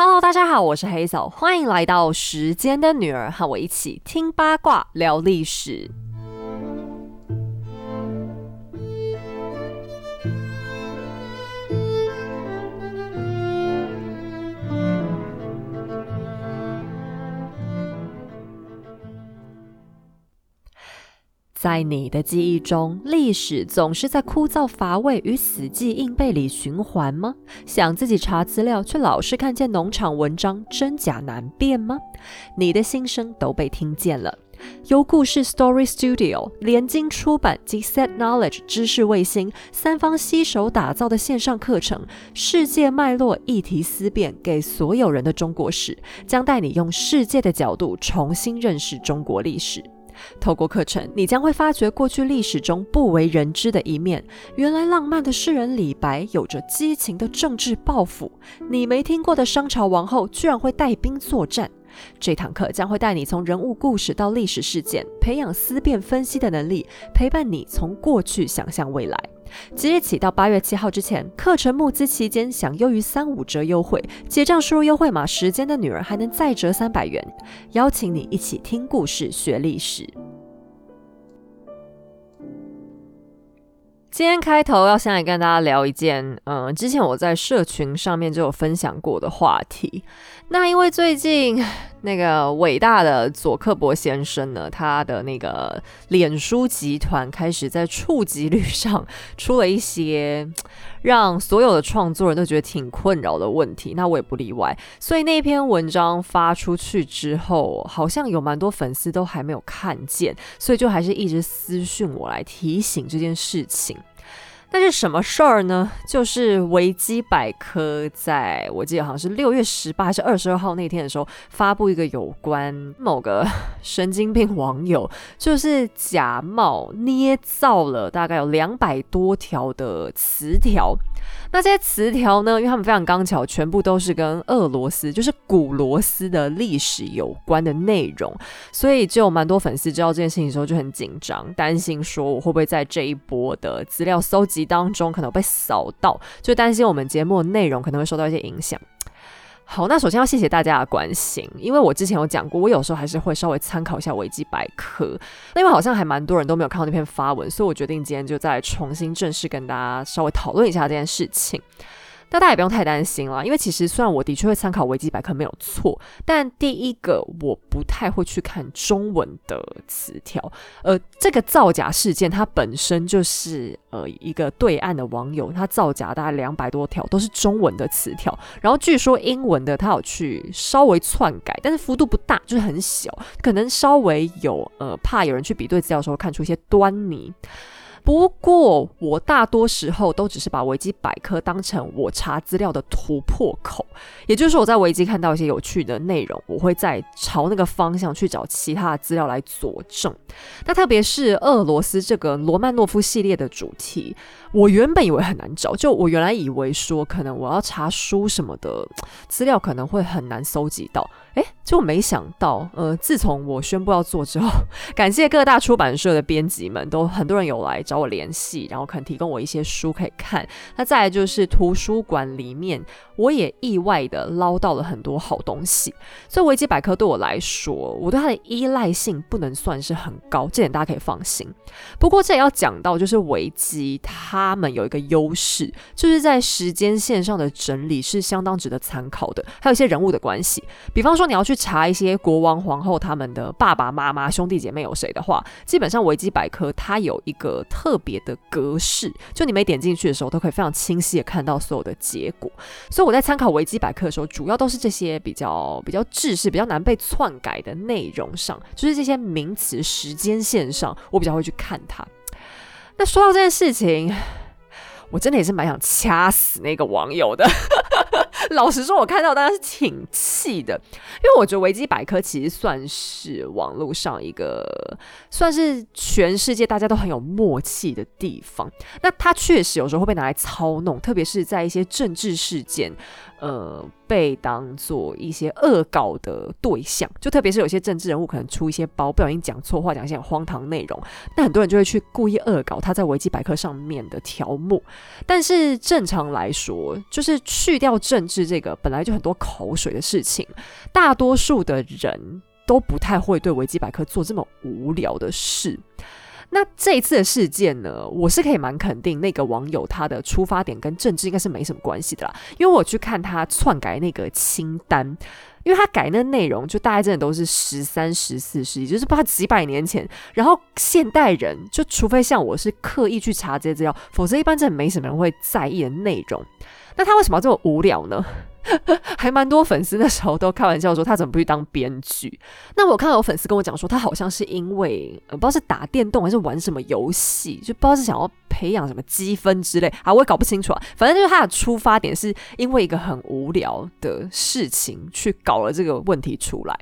Hello，大家好，我是黑嫂，欢迎来到时间的女儿，和我一起听八卦聊历史。在你的记忆中，历史总是在枯燥乏味与死记硬背里循环吗？想自己查资料，却老是看见农场文章真假难辨吗？你的心声都被听见了。由故事 Story Studio、联经出版及 Set Knowledge 知识卫星三方携手打造的线上课程《世界脉络议题思辨：给所有人的中国史》，将带你用世界的角度重新认识中国历史。透过课程，你将会发掘过去历史中不为人知的一面。原来浪漫的诗人李白有着激情的政治抱负。你没听过的商朝王后居然会带兵作战。这堂课将会带你从人物故事到历史事件，培养思辨分析的能力，陪伴你从过去想象未来。即日起到八月七号之前，课程募资期间享优于三五折优惠，结账输入优惠码“时间的女儿”还能再折三百元。邀请你一起听故事学历史。今天开头要先来跟大家聊一件，嗯，之前我在社群上面就有分享过的话题。那因为最近 那个伟大的佐克伯先生呢，他的那个脸书集团开始在触及率上出了一些 让所有的创作人都觉得挺困扰的问题，那我也不例外。所以那篇文章发出去之后，好像有蛮多粉丝都还没有看见，所以就还是一直私讯我来提醒这件事情。但是什么事儿呢？就是维基百科在我记得好像是六月十八还是二十二号那天的时候，发布一个有关某个神经病网友，就是假冒捏造了大概有两百多条的词条。那这些词条呢？因为他们非常刚巧，全部都是跟俄罗斯，就是古罗斯的历史有关的内容，所以就有蛮多粉丝知道这件事情的时候就很紧张，担心说我会不会在这一波的资料搜集当中可能被扫到，就担心我们节目的内容可能会受到一些影响。好，那首先要谢谢大家的关心，因为我之前有讲过，我有时候还是会稍微参考一下维基百科，那因为好像还蛮多人都没有看到那篇发文，所以我决定今天就再重新正式跟大家稍微讨论一下这件事情。那大家也不用太担心了，因为其实虽然我的确会参考维基百科没有错，但第一个我不太会去看中文的词条。呃，这个造假事件它本身就是呃一个对岸的网友，他造假大概两百多条都是中文的词条，然后据说英文的他有去稍微篡改，但是幅度不大，就是很小，可能稍微有呃怕有人去比对资料的时候看出一些端倪。不过，我大多时候都只是把维基百科当成我查资料的突破口，也就是说，我在维基看到一些有趣的内容，我会再朝那个方向去找其他的资料来佐证。那特别是俄罗斯这个罗曼诺夫系列的主题，我原本以为很难找，就我原来以为说，可能我要查书什么的资料可能会很难搜集到。哎，就没想到，呃，自从我宣布要做之后，感谢各大出版社的编辑们，都很多人有来找我联系，然后可能提供我一些书可以看。那再来就是图书馆里面，我也意外的捞到了很多好东西。所以维基百科对我来说，我对它的依赖性不能算是很高，这点大家可以放心。不过这也要讲到，就是维基他们有一个优势，就是在时间线上的整理是相当值得参考的，还有一些人物的关系，比方说。你要去查一些国王、皇后他们的爸爸妈妈、兄弟姐妹有谁的话，基本上维基百科它有一个特别的格式，就你每点进去的时候，都可以非常清晰的看到所有的结果。所以我在参考维基百科的时候，主要都是这些比较比较制式、比较难被篡改的内容上，就是这些名词时间线上，我比较会去看它。那说到这件事情，我真的也是蛮想掐死那个网友的。老实说，我看到大家是挺气的，因为我觉得维基百科其实算是网络上一个算是全世界大家都很有默契的地方。那它确实有时候会被拿来操弄，特别是在一些政治事件。呃，被当做一些恶搞的对象，就特别是有些政治人物可能出一些包，不小心讲错话，讲一些荒唐内容，那很多人就会去故意恶搞他在维基百科上面的条目。但是正常来说，就是去掉政治是这个本来就很多口水的事情，大多数的人都不太会对维基百科做这么无聊的事。那这一次的事件呢，我是可以蛮肯定那个网友他的出发点跟政治应该是没什么关系的啦，因为我去看他篡改那个清单。因为他改那内容，就大概真的都是十三、十四世纪，就是不知道几百年前。然后现代人，就除非像我是刻意去查这些资料，否则一般真的没什么人会在意的内容。那他为什么要这么无聊呢？还蛮多粉丝那时候都开玩笑说他怎么不去当编剧？那我看到有粉丝跟我讲说，他好像是因为不知道是打电动还是玩什么游戏，就不知道是想要培养什么积分之类啊，我也搞不清楚啊。反正就是他的出发点是因为一个很无聊的事情去搞了这个问题出来。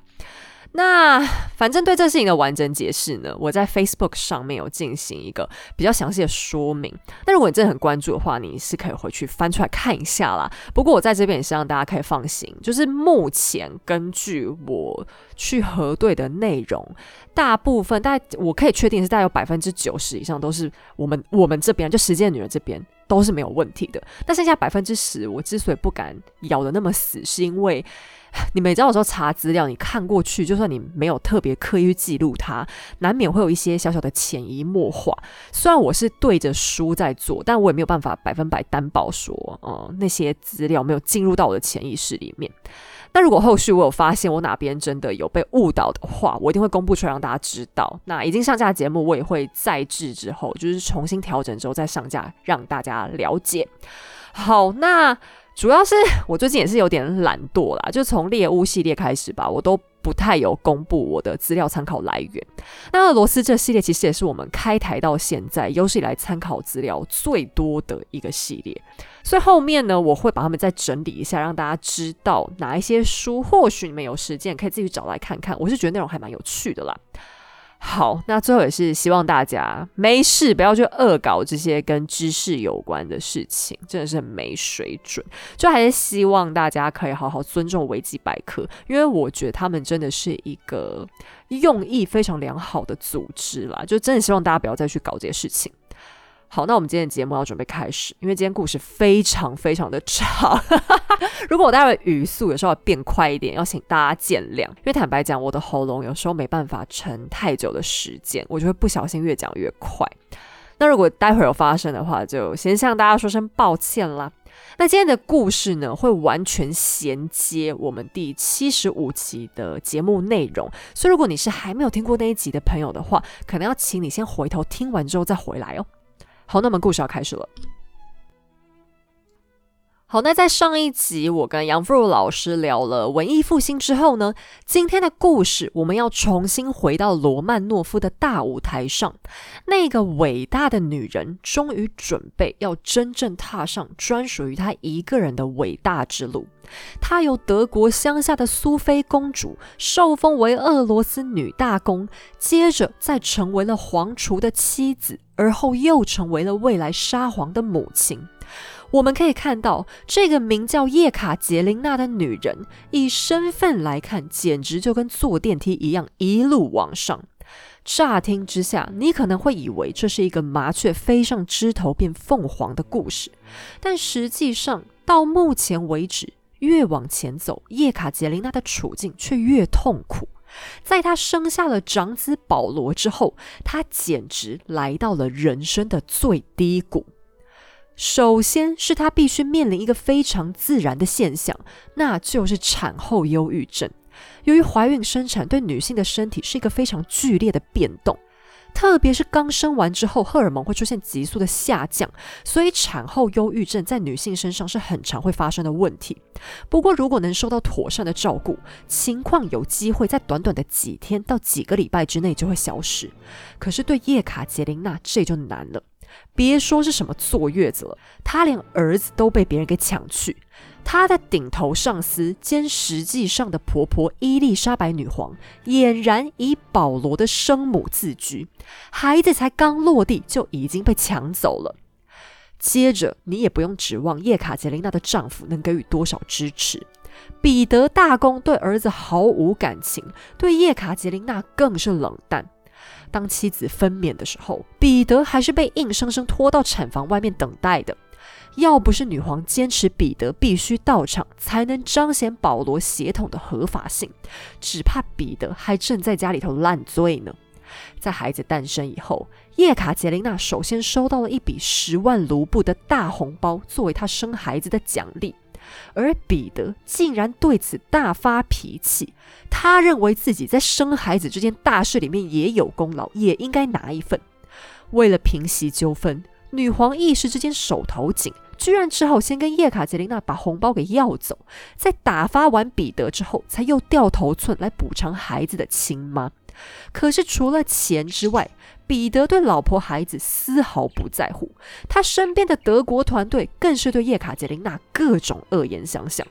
那反正对这事情的完整解释呢，我在 Facebook 上面有进行一个比较详细的说明。那如果你真的很关注的话，你是可以回去翻出来看一下啦。不过我在这边也是让大家可以放心，就是目前根据我去核对的内容，大部分大概我可以确定是大概有百分之九十以上都是我们我们这边就实践女人这边都是没有问题的。但剩下百分之十，我之所以不敢咬的那么死，是因为。你每知道有时候查资料，你看过去，就算你没有特别刻意去记录它，难免会有一些小小的潜移默化。虽然我是对着书在做，但我也没有办法百分百担保说，嗯，那些资料没有进入到我的潜意识里面。那如果后续我有发现我哪边真的有被误导的话，我一定会公布出来让大家知道。那已经上架的节目，我也会再制之后，就是重新调整之后再上架，让大家了解。好，那。主要是我最近也是有点懒惰啦，就从猎巫系列开始吧，我都不太有公布我的资料参考来源。那俄罗斯这系列其实也是我们开台到现在有史以来参考资料最多的一个系列，所以后面呢，我会把它们再整理一下，让大家知道哪一些书，或许你们有时间可以自己找来看看。我是觉得内容还蛮有趣的啦。好，那最后也是希望大家没事不要去恶搞这些跟知识有关的事情，真的是没水准。就还是希望大家可以好好尊重维基百科，因为我觉得他们真的是一个用意非常良好的组织啦。就真的希望大家不要再去搞这些事情。好，那我们今天的节目要准备开始，因为今天故事非常非常的长。如果我待会语速有时候要变快一点，要请大家见谅。因为坦白讲，我的喉咙有时候没办法撑太久的时间，我就会不小心越讲越快。那如果待会有发生的话，就先向大家说声抱歉啦。那今天的故事呢，会完全衔接我们第七十五集的节目内容，所以如果你是还没有听过那一集的朋友的话，可能要请你先回头听完之后再回来哦。好，那么故事要开始了。好，那在上一集我跟杨富如老师聊了文艺复兴之后呢，今天的故事我们要重新回到罗曼诺夫的大舞台上。那个伟大的女人终于准备要真正踏上专属于她一个人的伟大之路。她由德国乡下的苏菲公主受封为俄罗斯女大公，接着再成为了皇储的妻子，而后又成为了未来沙皇的母亲。我们可以看到，这个名叫叶卡捷琳娜的女人，以身份来看，简直就跟坐电梯一样，一路往上。乍听之下，你可能会以为这是一个麻雀飞上枝头变凤凰的故事，但实际上，到目前为止，越往前走，叶卡捷琳娜的处境却越痛苦。在她生下了长子保罗之后，她简直来到了人生的最低谷。首先是她必须面临一个非常自然的现象，那就是产后忧郁症。由于怀孕生产对女性的身体是一个非常剧烈的变动，特别是刚生完之后，荷尔蒙会出现急速的下降，所以产后忧郁症在女性身上是很常会发生的问题。不过，如果能受到妥善的照顾，情况有机会在短短的几天到几个礼拜之内就会消失。可是对叶卡捷琳娜这就难了。别说是什么坐月子了，她连儿子都被别人给抢去。她的顶头上司兼实际上的婆婆伊丽莎白女皇，俨然以保罗的生母自居，孩子才刚落地就已经被抢走了。接着，你也不用指望叶卡捷琳娜的丈夫能给予多少支持。彼得大公对儿子毫无感情，对叶卡捷琳娜更是冷淡。当妻子分娩的时候，彼得还是被硬生生拖到产房外面等待的。要不是女皇坚持彼得必须到场才能彰显保罗血统的合法性，只怕彼得还正在家里头烂醉呢。在孩子诞生以后，叶卡捷琳娜首先收到了一笔十万卢布的大红包，作为她生孩子的奖励。而彼得竟然对此大发脾气，他认为自己在生孩子这件大事里面也有功劳，也应该拿一份。为了平息纠纷，女皇一时之间手头紧，居然只好先跟叶卡捷琳娜把红包给要走，在打发完彼得之后，才又掉头寸来补偿孩子的亲妈。可是除了钱之外，彼得对老婆孩子丝毫不在乎，他身边的德国团队更是对叶卡捷琳娜各种恶言相向。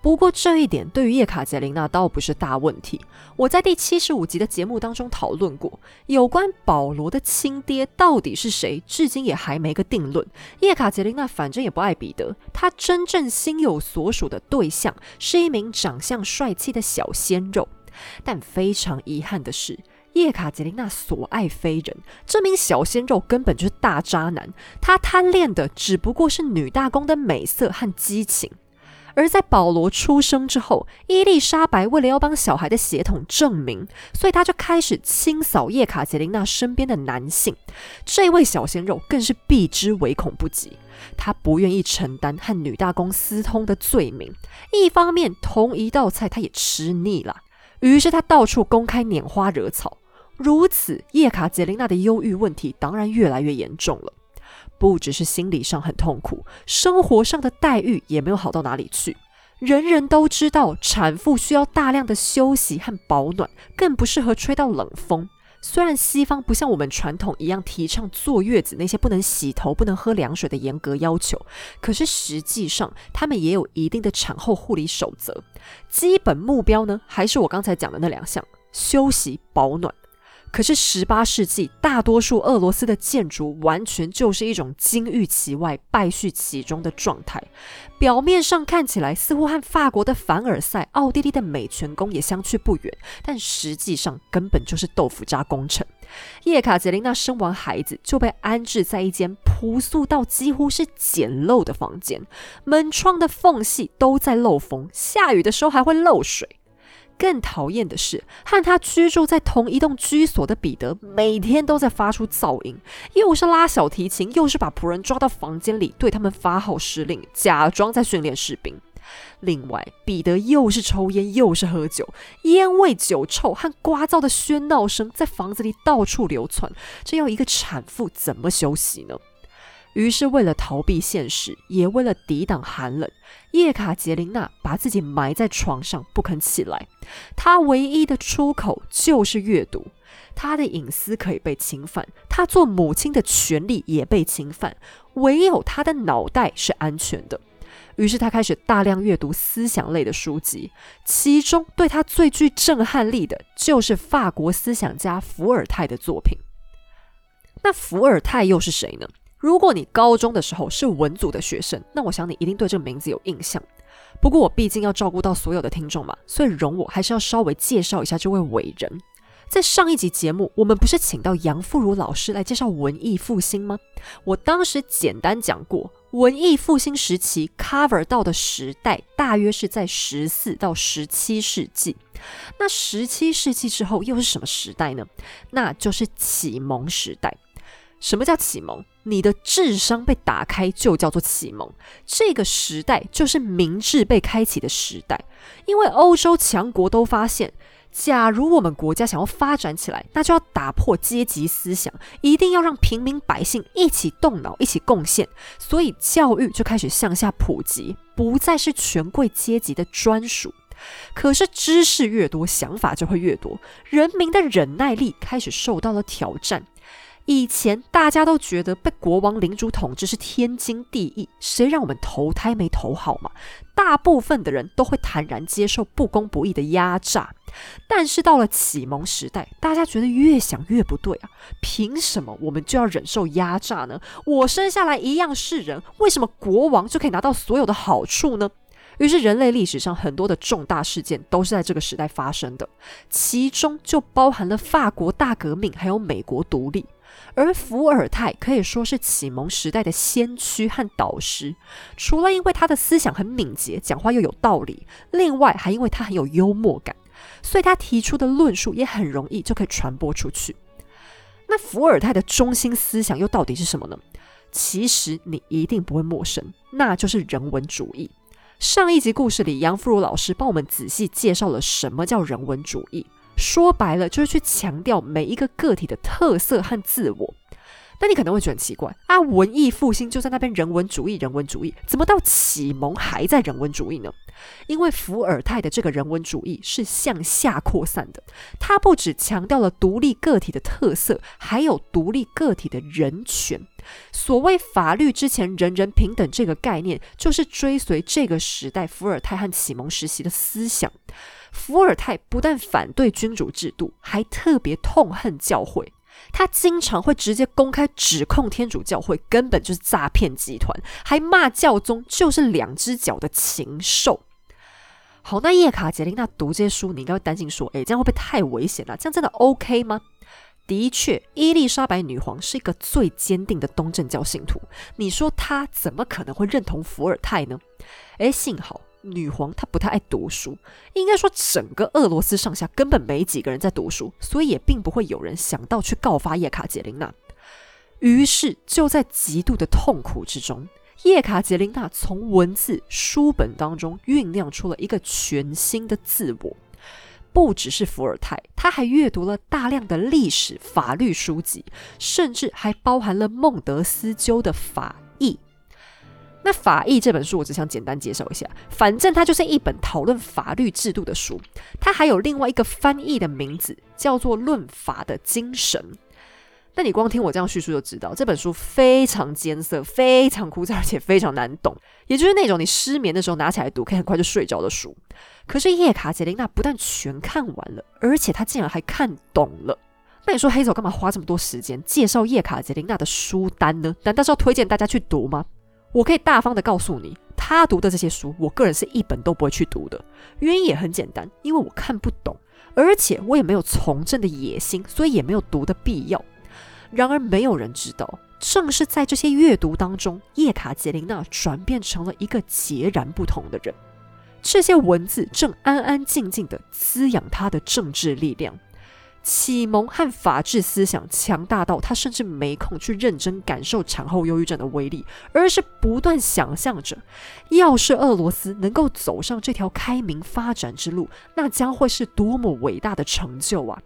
不过这一点对于叶卡捷琳娜倒不是大问题。我在第七十五集的节目当中讨论过，有关保罗的亲爹到底是谁，至今也还没个定论。叶卡捷琳娜反正也不爱彼得，她真正心有所属的对象是一名长相帅气的小鲜肉。但非常遗憾的是。叶卡捷琳娜所爱非人，这名小鲜肉根本就是大渣男。他贪恋的只不过是女大公的美色和激情。而在保罗出生之后，伊丽莎白为了要帮小孩的血统证明，所以他就开始清扫叶卡捷琳娜身边的男性。这位小鲜肉更是避之唯恐不及。他不愿意承担和女大公私通的罪名，一方面同一道菜他也吃腻了，于是他到处公开拈花惹草。如此，叶卡捷琳娜的忧郁问题当然越来越严重了。不只是心理上很痛苦，生活上的待遇也没有好到哪里去。人人都知道，产妇需要大量的休息和保暖，更不适合吹到冷风。虽然西方不像我们传统一样提倡坐月子那些不能洗头、不能喝凉水的严格要求，可是实际上他们也有一定的产后护理守则。基本目标呢，还是我刚才讲的那两项：休息、保暖。可是十八世纪，大多数俄罗斯的建筑完全就是一种金玉其外，败絮其中的状态。表面上看起来似乎和法国的凡尔赛、奥地利的美泉宫也相去不远，但实际上根本就是豆腐渣工程。叶卡捷琳娜生完孩子就被安置在一间朴素到几乎是简陋的房间，门窗的缝隙都在漏风，下雨的时候还会漏水。更讨厌的是，和他居住在同一栋居所的彼得，每天都在发出噪音，又是拉小提琴，又是把仆人抓到房间里对他们发号施令，假装在训练士兵。另外，彼得又是抽烟，又是喝酒，烟味、酒臭和聒噪的喧闹声在房子里到处流窜，这要一个产妇怎么休息呢？于是，为了逃避现实，也为了抵挡寒冷，叶卡捷琳娜把自己埋在床上，不肯起来。她唯一的出口就是阅读。她的隐私可以被侵犯，她做母亲的权利也被侵犯，唯有她的脑袋是安全的。于是，她开始大量阅读思想类的书籍，其中对她最具震撼力的就是法国思想家伏尔泰的作品。那伏尔泰又是谁呢？如果你高中的时候是文组的学生，那我想你一定对这个名字有印象。不过我毕竟要照顾到所有的听众嘛，所以容我还是要稍微介绍一下这位伟人。在上一集节目，我们不是请到杨富如老师来介绍文艺复兴吗？我当时简单讲过，文艺复兴时期 cover 到的时代大约是在十四到十七世纪。那十七世纪之后又是什么时代呢？那就是启蒙时代。什么叫启蒙？你的智商被打开就叫做启蒙。这个时代就是明智被开启的时代，因为欧洲强国都发现，假如我们国家想要发展起来，那就要打破阶级思想，一定要让平民百姓一起动脑、一起贡献。所以教育就开始向下普及，不再是权贵阶级的专属。可是知识越多，想法就会越多，人民的忍耐力开始受到了挑战。以前大家都觉得被国王领主统治是天经地义，谁让我们投胎没投好嘛？大部分的人都会坦然接受不公不义的压榨。但是到了启蒙时代，大家觉得越想越不对啊！凭什么我们就要忍受压榨呢？我生下来一样是人，为什么国王就可以拿到所有的好处呢？于是人类历史上很多的重大事件都是在这个时代发生的，其中就包含了法国大革命，还有美国独立。而伏尔泰可以说是启蒙时代的先驱和导师。除了因为他的思想很敏捷，讲话又有道理，另外还因为他很有幽默感，所以他提出的论述也很容易就可以传播出去。那伏尔泰的中心思想又到底是什么呢？其实你一定不会陌生，那就是人文主义。上一集故事里，杨富如老师帮我们仔细介绍了什么叫人文主义。说白了，就是去强调每一个个体的特色和自我。那你可能会觉得很奇怪啊，文艺复兴就在那边人文主义，人文主义怎么到启蒙还在人文主义呢？因为伏尔泰的这个人文主义是向下扩散的，他不只强调了独立个体的特色，还有独立个体的人权。所谓法律之前人人平等这个概念，就是追随这个时代伏尔泰和启蒙时期的思想。伏尔泰不但反对君主制度，还特别痛恨教会。他经常会直接公开指控天主教会根本就是诈骗集团，还骂教宗就是两只脚的禽兽。好，那叶卡捷琳娜读这些书，你应该会担心说：“诶，这样会不会太危险了？这样真的 OK 吗？”的确，伊丽莎白女皇是一个最坚定的东正教信徒，你说她怎么可能会认同伏尔泰呢？诶，幸好。女皇她不太爱读书，应该说整个俄罗斯上下根本没几个人在读书，所以也并不会有人想到去告发叶卡捷琳娜。于是就在极度的痛苦之中，叶卡捷琳娜从文字书本当中酝酿出了一个全新的自我。不只是伏尔泰，他还阅读了大量的历史、法律书籍，甚至还包含了孟德斯鸠的法义。那《法义》这本书，我只想简单介绍一下。反正它就是一本讨论法律制度的书。它还有另外一个翻译的名字，叫做《论法的精神》。那你光听我这样叙述就知道，这本书非常艰涩、非常枯燥，而且非常难懂。也就是那种你失眠的时候拿起来读，可以很快就睡着的书。可是叶卡捷琳娜不但全看完了，而且她竟然还看懂了。那你说黑手干嘛花这么多时间介绍叶卡捷琳娜的书单呢？难道是要推荐大家去读吗？我可以大方的告诉你，他读的这些书，我个人是一本都不会去读的。原因也很简单，因为我看不懂，而且我也没有从政的野心，所以也没有读的必要。然而，没有人知道，正是在这些阅读当中，叶卡捷琳娜转变成了一个截然不同的人。这些文字正安安静静的滋养他的政治力量。启蒙和法治思想强大到他甚至没空去认真感受产后忧郁症的威力，而是不断想象着，要是俄罗斯能够走上这条开明发展之路，那将会是多么伟大的成就啊！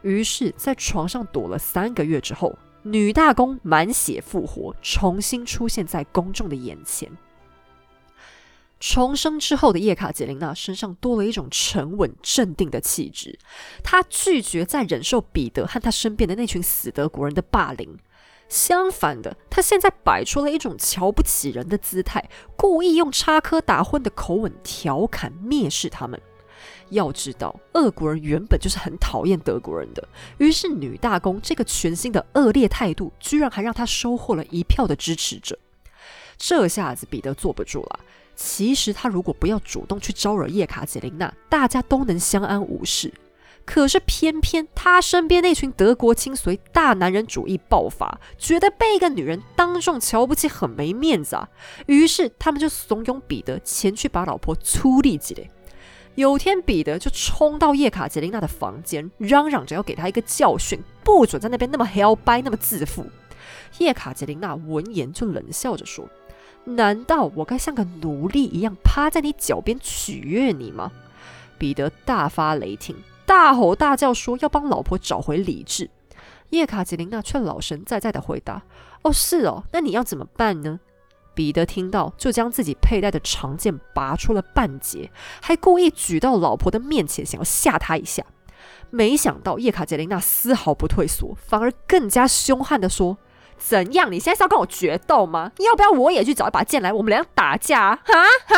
于是，在床上躲了三个月之后，女大公满血复活，重新出现在公众的眼前。重生之后的叶卡捷琳娜身上多了一种沉稳镇定的气质，她拒绝再忍受彼得和他身边的那群死德国人的霸凌。相反的，她现在摆出了一种瞧不起人的姿态，故意用插科打诨的口吻调侃蔑视他们。要知道，俄国人原本就是很讨厌德国人的，于是女大公这个全新的恶劣态度，居然还让他收获了一票的支持者。这下子彼得坐不住了。其实他如果不要主动去招惹叶卡捷琳娜，大家都能相安无事。可是偏偏他身边那群德国亲随大男人主义爆发，觉得被一个女人当众瞧不起很没面子啊。于是他们就怂恿彼得前去把老婆粗力起来。有天彼得就冲到叶卡捷琳娜的房间，嚷嚷着要给她一个教训，不准在那边那么 hell 掰那么自负。叶卡捷琳娜闻言就冷笑着说。难道我该像个奴隶一样趴在你脚边取悦你吗？彼得大发雷霆，大吼大叫说要帮老婆找回理智。叶卡捷琳娜却老神在在的回答：“哦，是哦，那你要怎么办呢？”彼得听到，就将自己佩戴的长剑拔出了半截，还故意举到老婆的面前，想要吓她一下。没想到叶卡捷琳娜丝毫不退缩，反而更加凶悍的说。怎样？你现在是要跟我决斗吗？要不要我也去找一把剑来，我们俩打架？哈哈！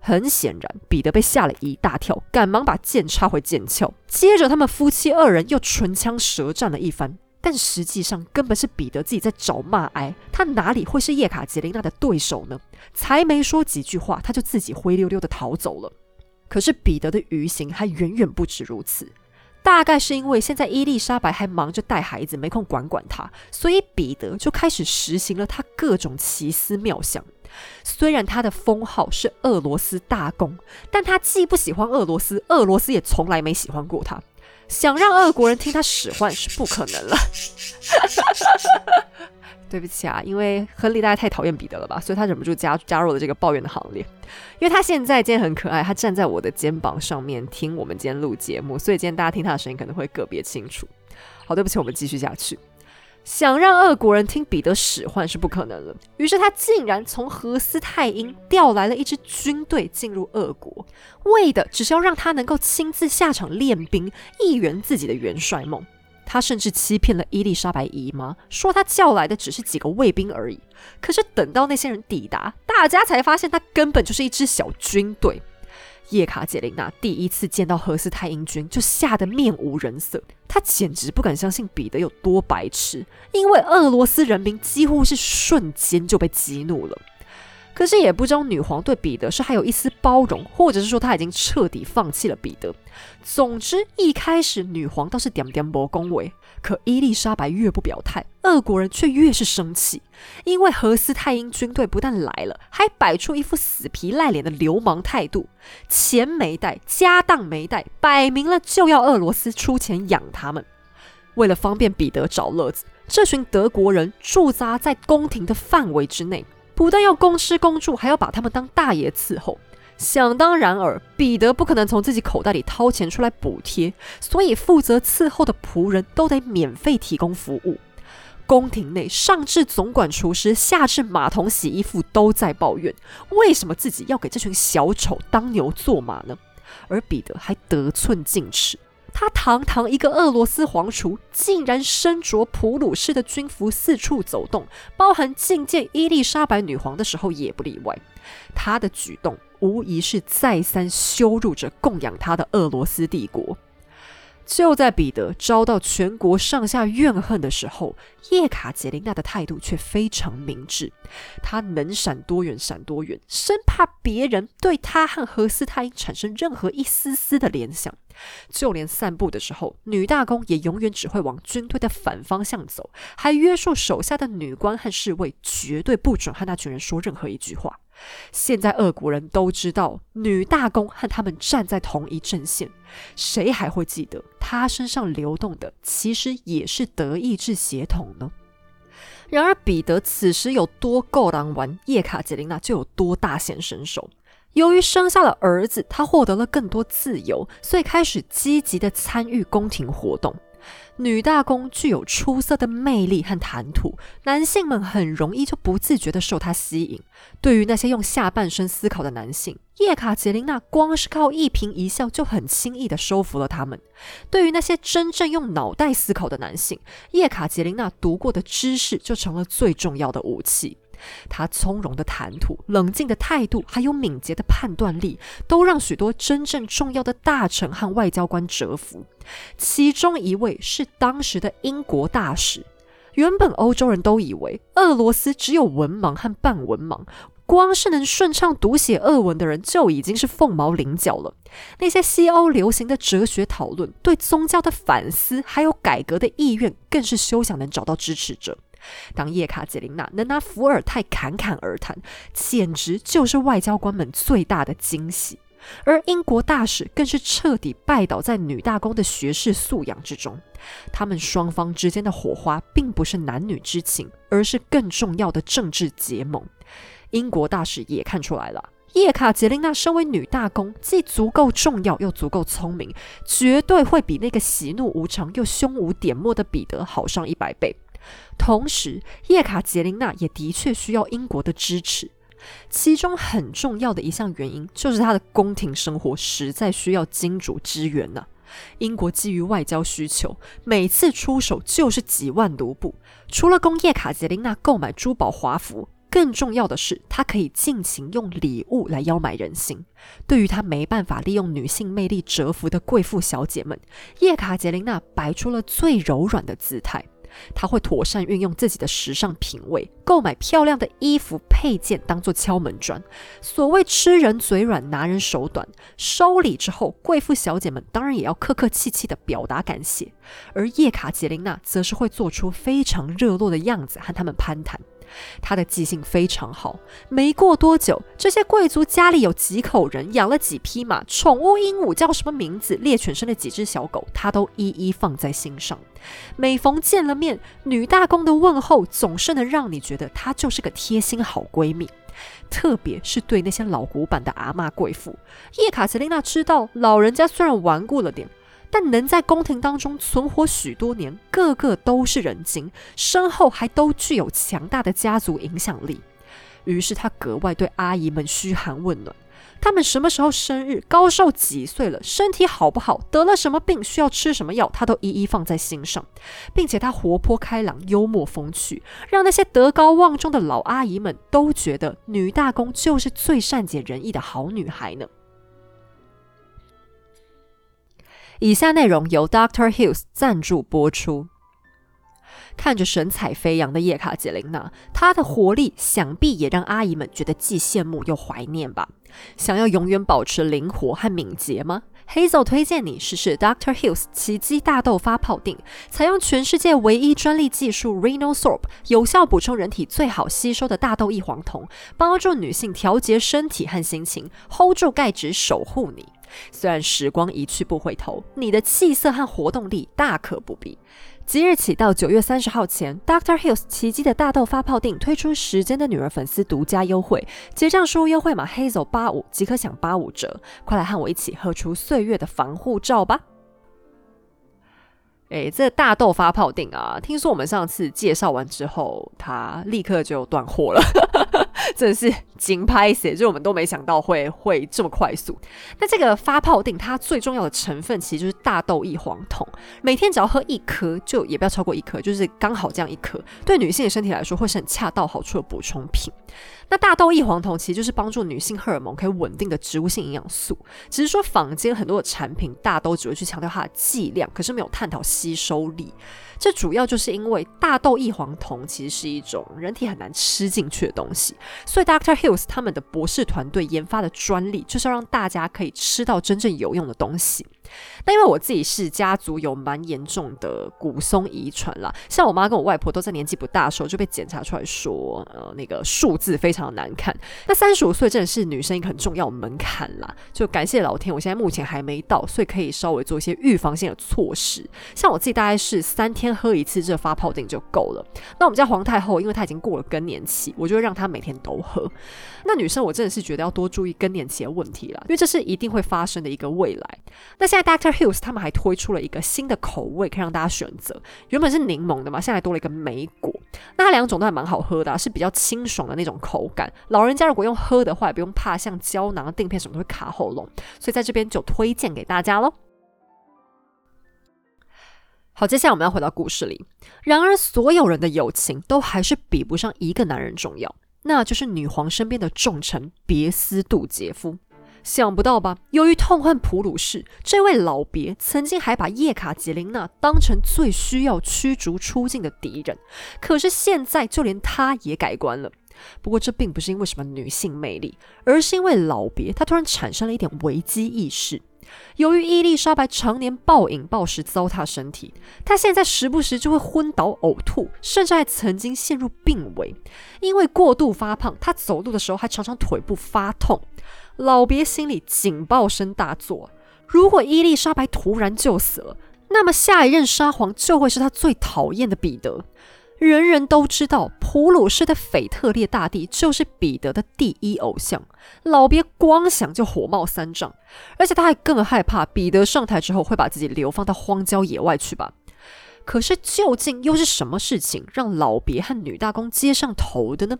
很显然，彼得被吓了一大跳，赶忙把剑插回剑鞘。接着，他们夫妻二人又唇枪舌战了一番。但实际上，根本是彼得自己在找骂挨，他哪里会是叶卡捷琳娜的对手呢？才没说几句话，他就自己灰溜溜的逃走了。可是，彼得的余行还远远不止如此。大概是因为现在伊丽莎白还忙着带孩子，没空管管他，所以彼得就开始实行了他各种奇思妙想。虽然他的封号是俄罗斯大公，但他既不喜欢俄罗斯，俄罗斯也从来没喜欢过他。想让俄国人听他使唤是不可能了。对不起啊，因为亨利大家太讨厌彼得了吧，所以他忍不住加加入了这个抱怨的行列。因为他现在今天很可爱，他站在我的肩膀上面听我们今天录节目，所以今天大家听他的声音可能会个别清楚。好，对不起，我们继续下去。想让俄国人听彼得使唤是不可能了，于是他竟然从荷斯泰因调来了一支军队进入俄国，为的只是要让他能够亲自下场练兵，一圆自己的元帅梦。他甚至欺骗了伊丽莎白姨妈，说他叫来的只是几个卫兵而已。可是等到那些人抵达，大家才发现他根本就是一支小军队。叶卡捷琳娜第一次见到荷斯泰因军，就吓得面无人色。她简直不敢相信彼得有多白痴，因为俄罗斯人民几乎是瞬间就被激怒了。可是也不知道女皇对彼得是还有一丝包容，或者是说她已经彻底放弃了彼得。总之，一开始女皇倒是点点不恭维，可伊丽莎白越不表态，俄国人却越是生气，因为何斯泰因军队不但来了，还摆出一副死皮赖脸的流氓态度，钱没带，家当没带，摆明了就要俄罗斯出钱养他们。为了方便彼得找乐子，这群德国人驻扎在宫廷的范围之内。不但要公吃公住，还要把他们当大爷伺候。想当然尔，彼得不可能从自己口袋里掏钱出来补贴，所以负责伺候的仆人都得免费提供服务。宫廷内上至总管厨师，下至马桶洗衣服，都在抱怨：为什么自己要给这群小丑当牛做马呢？而彼得还得寸进尺。他堂堂一个俄罗斯皇储，竟然身着普鲁士的军服四处走动，包含觐见伊丽莎白女皇的时候也不例外。他的举动无疑是再三羞辱着供养他的俄罗斯帝国。就在彼得遭到全国上下怨恨的时候，叶卡捷琳娜的态度却非常明智。她能闪多远闪多远，生怕别人对她和何斯泰因产生任何一丝丝的联想。就连散步的时候，女大公也永远只会往军队的反方向走，还约束手下的女官和侍卫，绝对不准和那群人说任何一句话。现在俄国人都知道女大公和他们站在同一阵线，谁还会记得她身上流动的其实也是德意志血统呢？然而彼得此时有多够狼玩，叶卡捷琳娜就有多大显身手。由于生下了儿子，他获得了更多自由，所以开始积极的参与宫廷活动。女大公具有出色的魅力和谈吐，男性们很容易就不自觉地受她吸引。对于那些用下半身思考的男性，叶卡捷琳娜光是靠一颦一笑就很轻易地收服了他们。对于那些真正用脑袋思考的男性，叶卡捷琳娜读过的知识就成了最重要的武器。他从容的谈吐、冷静的态度，还有敏捷的判断力，都让许多真正重要的大臣和外交官折服。其中一位是当时的英国大使。原本欧洲人都以为俄罗斯只有文盲和半文盲，光是能顺畅读写俄文的人就已经是凤毛麟角了。那些西欧流行的哲学讨论、对宗教的反思，还有改革的意愿，更是休想能找到支持者。当叶卡捷琳娜能拿伏尔泰侃侃而谈，简直就是外交官们最大的惊喜。而英国大使更是彻底拜倒在女大公的学识素养之中。他们双方之间的火花，并不是男女之情，而是更重要的政治结盟。英国大使也看出来了，叶卡捷琳娜身为女大公，既足够重要，又足够聪明，绝对会比那个喜怒无常又胸无点墨的彼得好上一百倍。同时，叶卡捷琳娜也的确需要英国的支持，其中很重要的一项原因就是她的宫廷生活实在需要金主支援呢。英国基于外交需求，每次出手就是几万卢布，除了供叶卡捷琳娜购买珠宝华服，更重要的是，她可以尽情用礼物来邀买人心。对于她没办法利用女性魅力折服的贵妇小姐们，叶卡捷琳娜摆出了最柔软的姿态。他会妥善运用自己的时尚品味，购买漂亮的衣服配件当做敲门砖。所谓吃人嘴软，拿人手短。收礼之后，贵妇小姐们当然也要客客气气地表达感谢，而叶卡捷琳娜则是会做出非常热络的样子和他们攀谈。他的记性非常好，没过多久，这些贵族家里有几口人，养了几匹马，宠物鹦鹉叫什么名字，猎犬生了几只小狗，他都一一放在心上。每逢见了面，女大公的问候总是能让你觉得她就是个贴心好闺蜜，特别是对那些老古板的阿妈贵妇。叶卡捷琳娜知道，老人家虽然顽固了点。但能在宫廷当中存活许多年，个个都是人精，身后还都具有强大的家族影响力。于是他格外对阿姨们嘘寒问暖，他们什么时候生日、高寿几岁了、身体好不好、得了什么病、需要吃什么药，他都一一放在心上，并且他活泼开朗、幽默风趣，让那些德高望重的老阿姨们都觉得女大公就是最善解人意的好女孩呢。以下内容由 Doctor Hills 赞助播出。看着神采飞扬的叶卡捷琳娜，她的活力想必也让阿姨们觉得既羡慕又怀念吧。想要永远保持灵活和敏捷吗？Hazel 推荐你试试 Doctor Hills 奇迹大豆发泡锭，采用全世界唯一专利技术 Reno Sorb，有效补充人体最好吸收的大豆异黄酮，帮助女性调节身体和心情，hold 住钙质，守护你。虽然时光一去不回头，你的气色和活动力大可不必。即日起到九月三十号前，Dr. Hills 奇迹的大豆发泡锭推出时间的女儿粉丝独家优惠，结账输入优惠码 Hazel 八五即可享八五折。快来和我一起喝出岁月的防护罩吧！哎，这大豆发泡锭啊，听说我们上次介绍完之后，它立刻就断货了。真的是惊拍死，就我们都没想到会会这么快速。那这个发泡锭，它最重要的成分其实就是大豆异黄酮，每天只要喝一颗，就也不要超过一颗，就是刚好这样一颗，对女性的身体来说会是很恰到好处的补充品。那大豆异黄酮其实就是帮助女性荷尔蒙可以稳定的植物性营养素，只是说坊间很多的产品大都只会去强调它的剂量，可是没有探讨吸收力。这主要就是因为大豆异黄酮其实是一种人体很难吃进去的东西，所以 Doctor Hills 他们的博士团队研发的专利就是要让大家可以吃到真正有用的东西。那因为我自己是家族有蛮严重的骨松遗传啦，像我妈跟我外婆都在年纪不大的时候就被检查出来说，呃，那个数字非常难看。那三十五岁真的是女生一个很重要门槛啦，就感谢老天，我现在目前还没到，所以可以稍微做一些预防性的措施。像我自己大概是三天喝一次这发泡锭就够了。那我们家皇太后，因为她已经过了更年期，我就会让她每天都喝。那女生我真的是觉得要多注意更年期的问题啦，因为这是一定会发生的一个未来。那现在 Doctor Hills 他们还推出了一个新的口味，可以让大家选择。原本是柠檬的嘛，现在多了一个莓果。那它两种都还蛮好喝的，是比较清爽的那种口感。老人家如果用喝的话，也不用怕像胶囊、定片什么都会卡喉咙，所以在这边就推荐给大家喽。好，接下来我们要回到故事里。然而，所有人的友情都还是比不上一个男人重要，那就是女皇身边的重臣别斯杜杰夫。想不到吧？由于痛恨普鲁士，这位老别曾经还把叶卡捷琳娜当成最需要驱逐出境的敌人。可是现在，就连他也改观了。不过，这并不是因为什么女性魅力，而是因为老别他突然产生了一点危机意识。由于伊丽莎白常年暴饮暴食糟蹋身体，她现在时不时就会昏倒呕吐，甚至还曾经陷入病危。因为过度发胖，她走路的时候还常常腿部发痛。老别心里警报声大作：如果伊丽莎白突然就死了，那么下一任沙皇就会是他最讨厌的彼得。人人都知道，普鲁士的腓特烈大帝就是彼得的第一偶像。老别光想就火冒三丈，而且他还更害怕彼得上台之后会把自己流放到荒郊野外去吧。可是，究竟又是什么事情让老别和女大公接上头的呢？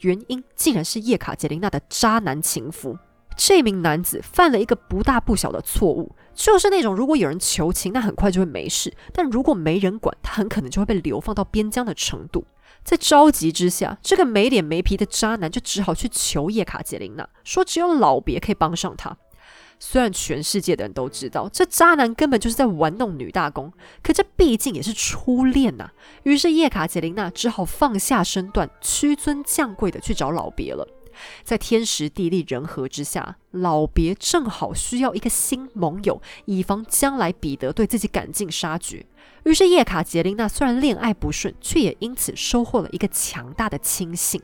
原因竟然是叶卡捷琳娜的渣男情夫。这名男子犯了一个不大不小的错误，就是那种如果有人求情，那很快就会没事；但如果没人管，他很可能就会被流放到边疆的程度。在着急之下，这个没脸没皮的渣男就只好去求叶卡捷琳娜，说只有老别可以帮上他。虽然全世界的人都知道这渣男根本就是在玩弄女大公，可这毕竟也是初恋呐。于是叶卡捷琳娜只好放下身段，屈尊降贵的去找老别了。在天时地利人和之下，老别正好需要一个新盟友，以防将来彼得对自己赶尽杀绝。于是叶卡捷琳娜虽然恋爱不顺，却也因此收获了一个强大的亲信。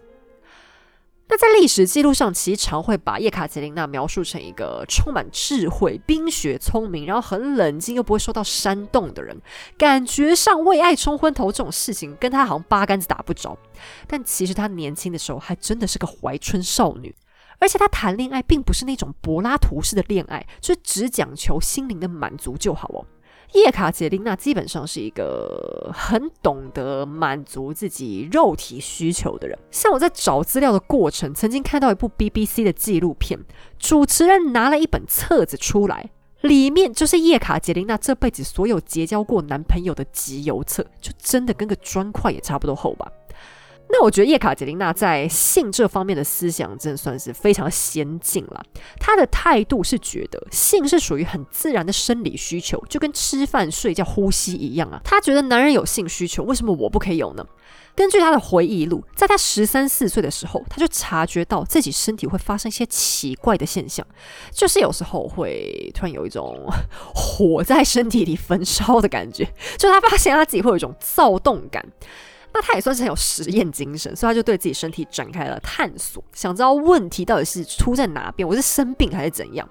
那在历史记录上，其实常会把叶卡捷琳娜描述成一个充满智慧、冰雪聪明，然后很冷静又不会受到煽动的人。感觉上为爱冲昏头这种事情，跟她好像八竿子打不着。但其实她年轻的时候还真的是个怀春少女，而且她谈恋爱并不是那种柏拉图式的恋爱，就是只讲求心灵的满足就好哦。叶卡捷琳娜基本上是一个很懂得满足自己肉体需求的人。像我在找资料的过程，曾经看到一部 BBC 的纪录片，主持人拿了一本册子出来，里面就是叶卡捷琳娜这辈子所有结交过男朋友的集邮册，就真的跟个砖块也差不多厚吧。那我觉得叶卡捷琳娜在性这方面的思想，真的算是非常先进了。她的态度是觉得性是属于很自然的生理需求，就跟吃饭、睡觉、呼吸一样啊。她觉得男人有性需求，为什么我不可以有呢？根据她的回忆录，在她十三四岁的时候，她就察觉到自己身体会发生一些奇怪的现象，就是有时候会突然有一种火在身体里焚烧的感觉，就她发现她自己会有一种躁动感。那他也算是很有实验精神，所以他就对自己身体展开了探索，想知道问题到底是出在哪边，我是生病还是怎样？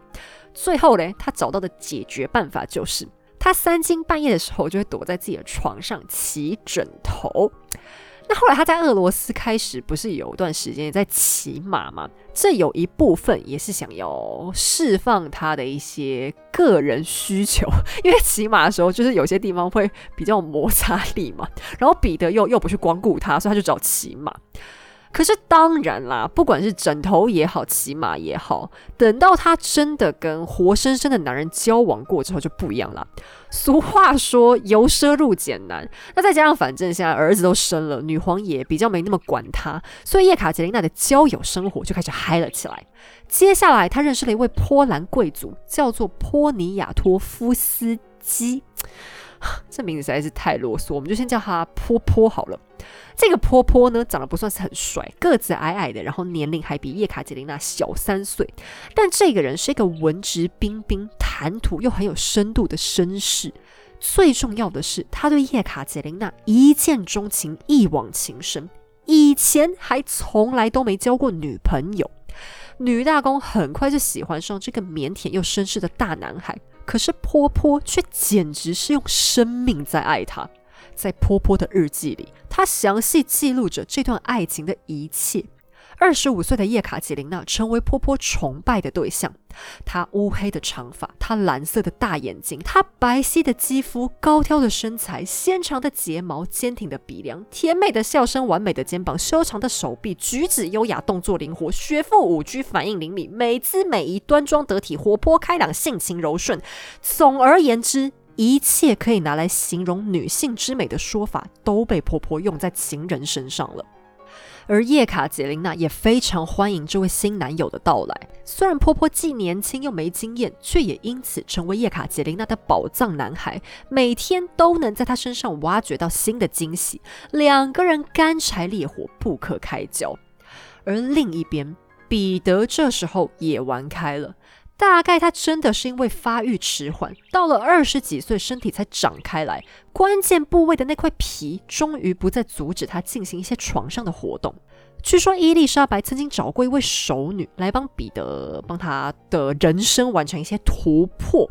最后呢，他找到的解决办法就是，他三更半夜的时候就会躲在自己的床上起枕头。那后来他在俄罗斯开始不是有一段时间也在骑马吗？这有一部分也是想要释放他的一些个人需求，因为骑马的时候就是有些地方会比较摩擦力嘛。然后彼得又又不去光顾他，所以他就找骑马。可是当然啦，不管是枕头也好，骑马也好，等到他真的跟活生生的男人交往过之后就不一样了。俗话说由奢入俭难，那再加上反正现在儿子都生了，女皇也比较没那么管他，所以叶卡捷琳娜的交友生活就开始嗨了起来。接下来，他认识了一位波兰贵族，叫做波尼亚托夫斯基。这名字实在是太啰嗦，我们就先叫他坡坡好了。这个坡坡呢，长得不算是很帅，个子矮矮的，然后年龄还比叶卡捷琳娜小三岁。但这个人是一个文质彬彬、谈吐又很有深度的绅士。最重要的是，他对叶卡捷琳娜一见钟情，一往情深。以前还从来都没交过女朋友。女大公很快就喜欢上这个腼腆又绅士的大男孩。可是坡坡却简直是用生命在爱他，在坡坡的日记里，他详细记录着这段爱情的一切。二十五岁的叶卡捷琳娜成为婆婆崇拜的对象。她乌黑的长发，她蓝色的大眼睛，她白皙的肌肤，高挑的身材，纤长的睫毛，坚挺的鼻梁，甜美的笑声，完美的肩膀，修长的手臂，举止优雅，动作灵活，学富五车，反应灵敏，美姿美仪，端庄得体，活泼开朗，性情柔顺。总而言之，一切可以拿来形容女性之美的说法，都被婆婆用在情人身上了。而叶卡捷琳娜也非常欢迎这位新男友的到来。虽然婆婆既年轻又没经验，却也因此成为叶卡捷琳娜的宝藏男孩，每天都能在她身上挖掘到新的惊喜。两个人干柴烈火，不可开交。而另一边，彼得这时候也玩开了。大概他真的是因为发育迟缓，到了二十几岁，身体才长开来，关键部位的那块皮终于不再阻止他进行一些床上的活动。据说伊丽莎白曾经找过一位熟女来帮彼得帮他的人生完成一些突破。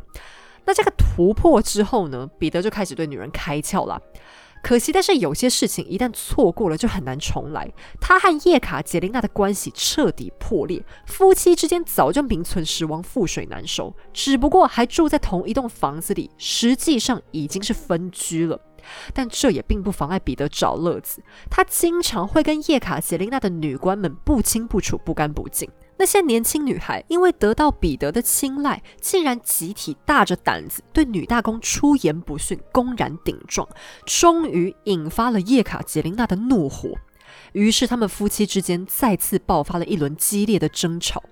那这个突破之后呢，彼得就开始对女人开窍了。可惜，但是有些事情一旦错过了就很难重来。他和叶卡捷琳娜的关系彻底破裂，夫妻之间早就名存实亡，覆水难收。只不过还住在同一栋房子里，实际上已经是分居了。但这也并不妨碍彼得找乐子，他经常会跟叶卡捷琳娜的女官们不清不楚、不干不净。那些年轻女孩因为得到彼得的青睐，竟然集体大着胆子对女大公出言不逊，公然顶撞，终于引发了叶卡捷琳娜的怒火。于是他们夫妻之间再次爆发了一轮激烈的争吵。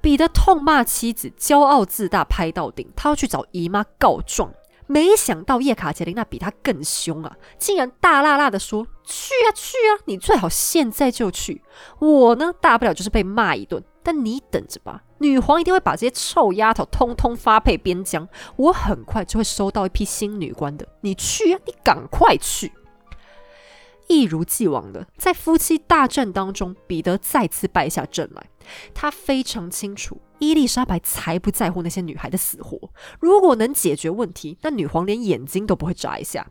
彼得痛骂妻子骄傲自大，拍到顶，他要去找姨妈告状。没想到叶卡捷琳娜比他更凶啊，竟然大辣辣的说：“去啊去啊，你最好现在就去。我呢，大不了就是被骂一顿，但你等着吧，女皇一定会把这些臭丫头通通发配边疆，我很快就会收到一批新女官的。你去啊，你赶快去。”一如既往的，在夫妻大战当中，彼得再次败下阵来。他非常清楚，伊丽莎白才不在乎那些女孩的死活。如果能解决问题，那女皇连眼睛都不会眨一下。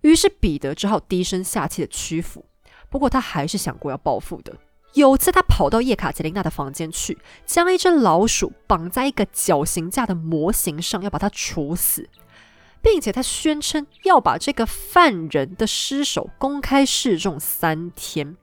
于是彼得只好低声下气的屈服。不过他还是想过要报复的。有次他跑到叶卡捷琳娜的房间去，将一只老鼠绑在一个绞刑架的模型上，要把它处死。并且他宣称要把这个犯人的尸首公开示众三天。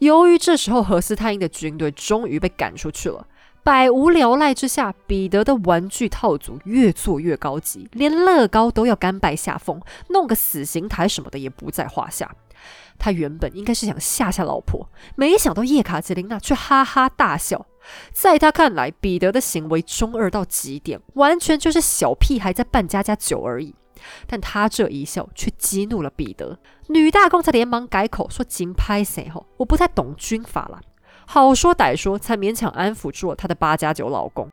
由于这时候何斯泰因的军队终于被赶出去了，百无聊赖之下，彼得的玩具套组越做越高级，连乐高都要甘拜下风，弄个死刑台什么的也不在话下。他原本应该是想吓吓老婆，没想到叶卡捷琳娜却哈哈大笑。在他看来，彼得的行为中二到极点，完全就是小屁孩在扮家家酒而已。但他这一笑却激怒了彼得。女大公才连忙改口说：“金拍谁？吼，我不太懂军法了。”好说歹说，才勉强安抚住了他的八加九老公。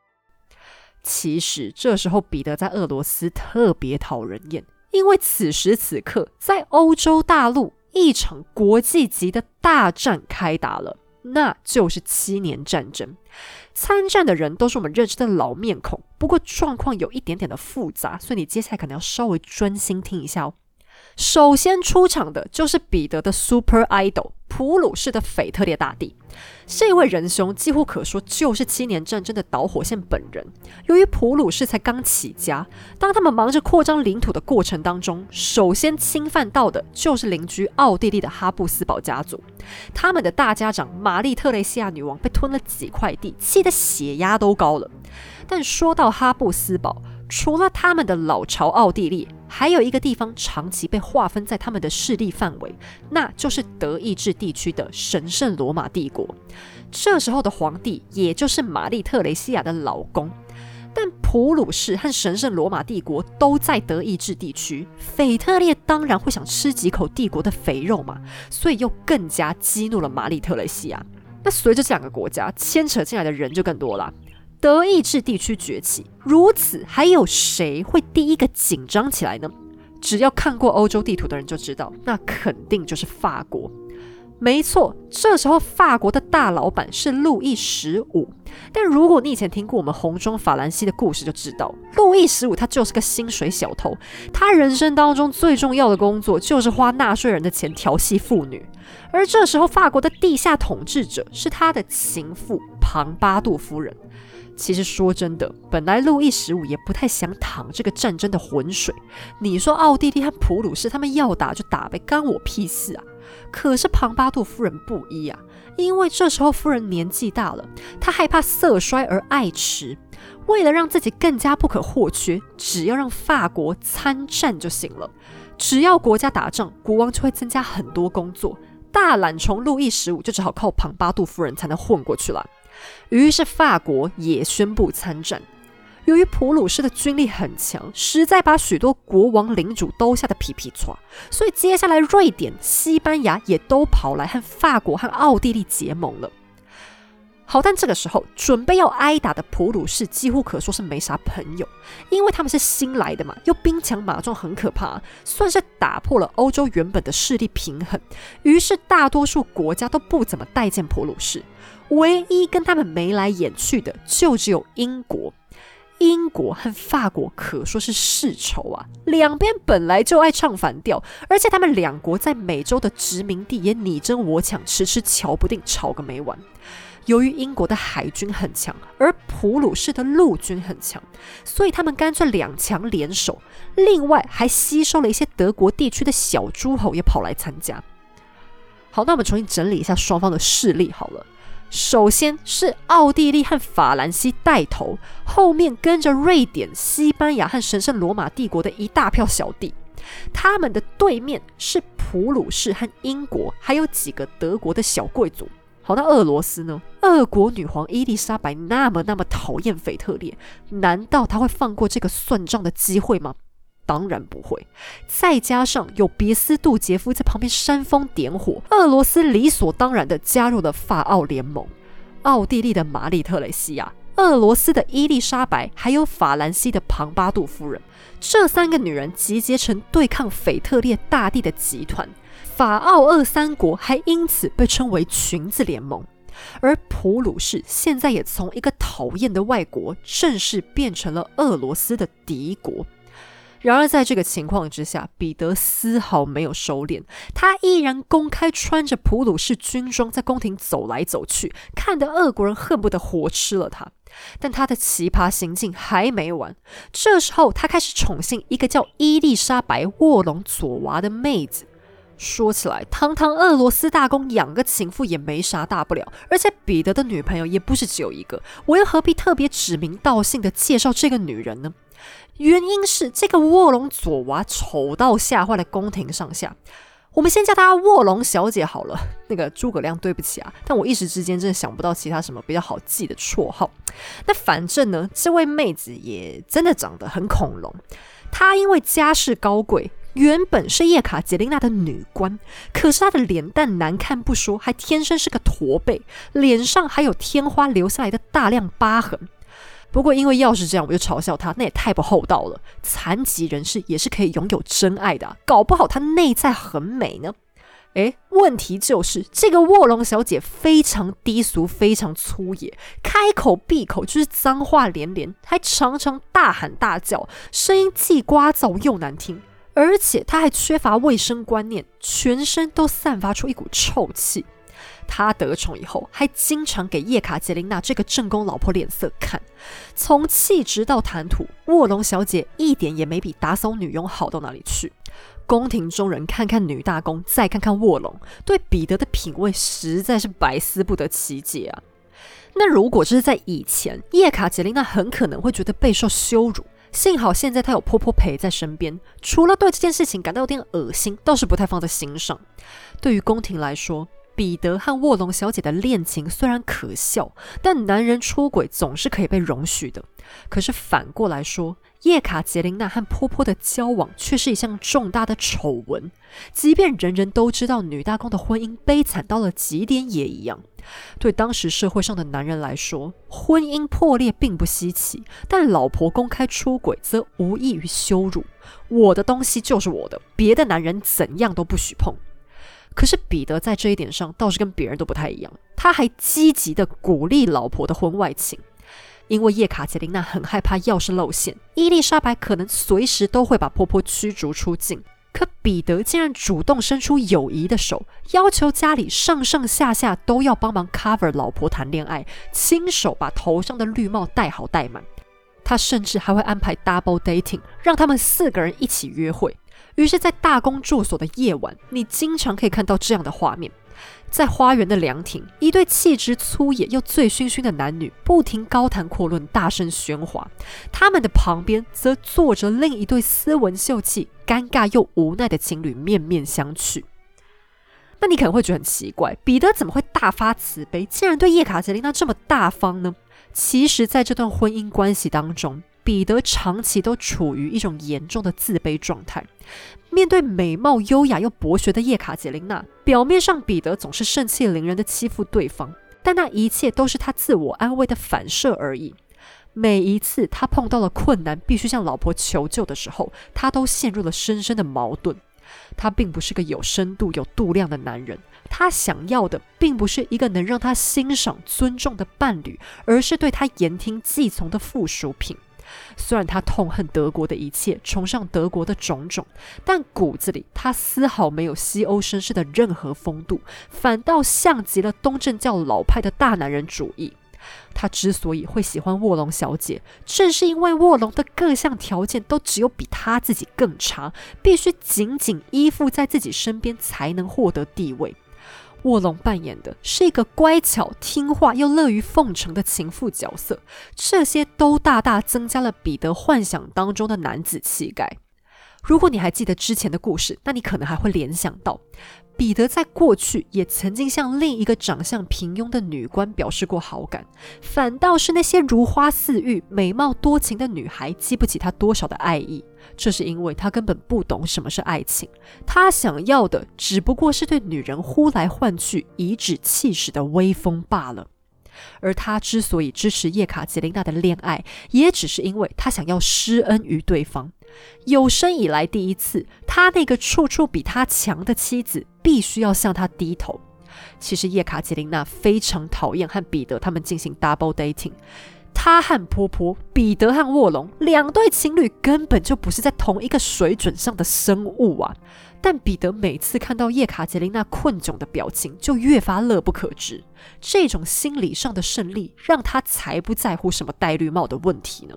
其实这时候，彼得在俄罗斯特别讨人厌，因为此时此刻，在欧洲大陆，一场国际级的大战开打了。那就是七年战争，参战的人都是我们认识的老面孔，不过状况有一点点的复杂，所以你接下来可能要稍微专心听一下哦。首先出场的就是彼得的 Super Idol 普鲁士的腓特烈大帝，这位仁兄几乎可说就是七年战争的导火线本人。由于普鲁士才刚起家，当他们忙着扩张领土的过程当中，首先侵犯到的就是邻居奥地利的哈布斯堡家族。他们的大家长玛丽特蕾西亚女王被吞了几块地，气得血压都高了。但说到哈布斯堡，除了他们的老巢奥地利，还有一个地方长期被划分在他们的势力范围，那就是德意志地区的神圣罗马帝国。这时候的皇帝，也就是玛丽特蕾西亚的老公。但普鲁士和神圣罗马帝国都在德意志地区，腓特烈当然会想吃几口帝国的肥肉嘛，所以又更加激怒了玛丽特蕾西亚。那随着这两个国家牵扯进来的人就更多了。德意志地区崛起，如此还有谁会第一个紧张起来呢？只要看过欧洲地图的人就知道，那肯定就是法国。没错，这时候法国的大老板是路易十五。但如果你以前听过我们红中法兰西的故事，就知道路易十五他就是个薪水小偷，他人生当中最重要的工作就是花纳税人的钱调戏妇女。而这时候，法国的地下统治者是他的情妇庞巴杜夫人。其实说真的，本来路易十五也不太想淌这个战争的浑水。你说奥地利和普鲁士他们要打就打呗，干我屁事啊！可是庞巴杜夫人不依啊，因为这时候夫人年纪大了，她害怕色衰而爱弛。为了让自己更加不可或缺，只要让法国参战就行了。只要国家打仗，国王就会增加很多工作。大懒虫路易十五就只好靠庞巴杜夫人才能混过去了。于是法国也宣布参战。由于普鲁士的军力很强，实在把许多国王领主都吓得皮皮抓，所以接下来瑞典、西班牙也都跑来和法国和奥地利结盟了。好，但这个时候准备要挨打的普鲁士几乎可说是没啥朋友，因为他们是新来的嘛，又兵强马壮，很可怕，算是打破了欧洲原本的势力平衡。于是大多数国家都不怎么待见普鲁士。唯一跟他们眉来眼去的，就只有英国。英国和法国可说是世仇啊，两边本来就爱唱反调，而且他们两国在美洲的殖民地也你争我抢，迟迟瞧不定，吵个没完。由于英国的海军很强，而普鲁士的陆军很强，所以他们干脆两强联手，另外还吸收了一些德国地区的小诸侯也跑来参加。好，那我们重新整理一下双方的势力好了。首先是奥地利和法兰西带头，后面跟着瑞典、西班牙和神圣罗马帝国的一大票小弟。他们的对面是普鲁士和英国，还有几个德国的小贵族。好，那俄罗斯呢？俄国女皇伊丽莎白那么那么讨厌腓特烈，难道她会放过这个算账的机会吗？当然不会。再加上有别斯杜杰夫在旁边煽风点火，俄罗斯理所当然的加入了法奥联盟。奥地利的玛丽特雷西亚。俄罗斯的伊丽莎白，还有法兰西的庞巴杜夫人，这三个女人集结成对抗腓特烈大帝的集团，法奥俄三国还因此被称为裙子联盟。而普鲁士现在也从一个讨厌的外国，正式变成了俄罗斯的敌国。然而，在这个情况之下，彼得丝毫没有收敛，他依然公开穿着普鲁士军装在宫廷走来走去，看得俄国人恨不得活吃了他。但他的奇葩行径还没完，这时候他开始宠幸一个叫伊丽莎白·沃隆佐娃的妹子。说起来，堂堂俄罗斯大公养个情妇也没啥大不了，而且彼得的女朋友也不是只有一个，我又何必特别指名道姓的介绍这个女人呢？原因是这个卧龙左娃丑到吓坏了宫廷上下。我们先叫她卧龙小姐好了。那个诸葛亮，对不起啊，但我一时之间真的想不到其他什么比较好记的绰号。那反正呢，这位妹子也真的长得很恐龙。她因为家世高贵，原本是叶卡捷琳娜的女官，可是她的脸蛋难看不说，还天生是个驼背，脸上还有天花留下来的大量疤痕。不过，因为要是这样，我就嘲笑他，那也太不厚道了。残疾人士也是可以拥有真爱的，搞不好他内在很美呢。诶，问题就是这个卧龙小姐非常低俗，非常粗野，开口闭口就是脏话连连，还常常大喊大叫，声音既聒噪又难听，而且她还缺乏卫生观念，全身都散发出一股臭气。他得宠以后，还经常给叶卡捷琳娜这个正宫老婆脸色看。从气质到谈吐，卧龙小姐一点也没比打扫女佣好到哪里去。宫廷中人看看女大公，再看看卧龙，对彼得的品味实在是百思不得其解啊。那如果这是在以前，叶卡捷琳娜很可能会觉得备受羞辱。幸好现在她有婆婆陪在身边，除了对这件事情感到有点恶心，倒是不太放在心上。对于宫廷来说，彼得和卧龙小姐的恋情虽然可笑，但男人出轨总是可以被容许的。可是反过来说，叶卡捷琳娜和波波的交往却是一项重大的丑闻。即便人人都知道女大公的婚姻悲惨到了极点也一样。对当时社会上的男人来说，婚姻破裂并不稀奇，但老婆公开出轨则无异于羞辱。我的东西就是我的，别的男人怎样都不许碰。可是彼得在这一点上倒是跟别人都不太一样，他还积极的鼓励老婆的婚外情，因为叶卡捷琳娜很害怕，要是露馅，伊丽莎白可能随时都会把婆婆驱逐出境。可彼得竟然主动伸出友谊的手，要求家里上上下下都要帮忙 cover 老婆谈恋爱，亲手把头上的绿帽戴好戴满。他甚至还会安排 double dating，让他们四个人一起约会。于是，在大公住所的夜晚，你经常可以看到这样的画面：在花园的凉亭，一对气质粗野又醉醺醺的男女不停高谈阔论，大声喧哗；他们的旁边则坐着另一对斯文秀气、尴尬又无奈的情侣，面面相觑。那你可能会觉得很奇怪，彼得怎么会大发慈悲，竟然对叶卡捷琳娜这么大方呢？其实，在这段婚姻关系当中，彼得长期都处于一种严重的自卑状态。面对美貌优雅又博学的叶卡捷琳娜，表面上彼得总是盛气凌人的欺负对方，但那一切都是他自我安慰的反射而已。每一次他碰到了困难，必须向老婆求救的时候，他都陷入了深深的矛盾。他并不是个有深度、有度量的男人，他想要的并不是一个能让他欣赏、尊重的伴侣，而是对他言听计从的附属品。虽然他痛恨德国的一切，崇尚德国的种种，但骨子里他丝毫没有西欧绅士的任何风度，反倒像极了东正教老派的大男人主义。他之所以会喜欢卧龙小姐，正是因为卧龙的各项条件都只有比他自己更差，必须紧紧依附在自己身边才能获得地位。卧龙扮演的是一个乖巧听话又乐于奉承的情妇角色，这些都大大增加了彼得幻想当中的男子气概。如果你还记得之前的故事，那你可能还会联想到，彼得在过去也曾经向另一个长相平庸的女官表示过好感，反倒是那些如花似玉、美貌多情的女孩记不起他多少的爱意。这是因为他根本不懂什么是爱情，他想要的只不过是对女人呼来唤去、颐指气使的威风罢了。而他之所以支持叶卡捷琳娜的恋爱，也只是因为他想要施恩于对方。有生以来第一次，他那个处处比他强的妻子必须要向他低头。其实叶卡捷琳娜非常讨厌和彼得他们进行 double dating。她和婆婆，彼得和卧龙两对情侣根本就不是在同一个水准上的生物啊！但彼得每次看到叶卡捷琳娜困窘的表情，就越发乐不可支。这种心理上的胜利，让他才不在乎什么戴绿帽的问题呢。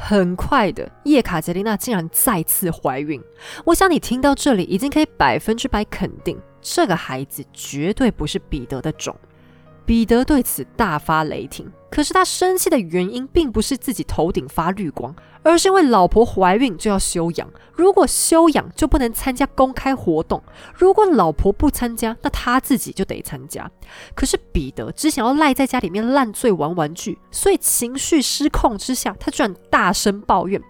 很快的，叶卡捷琳娜竟然再次怀孕。我想你听到这里，已经可以百分之百肯定，这个孩子绝对不是彼得的种。彼得对此大发雷霆，可是他生气的原因并不是自己头顶发绿光，而是因为老婆怀孕就要休养，如果休养就不能参加公开活动，如果老婆不参加，那他自己就得参加。可是彼得只想要赖在家里面烂醉玩玩具，所以情绪失控之下，他居然大声抱怨：“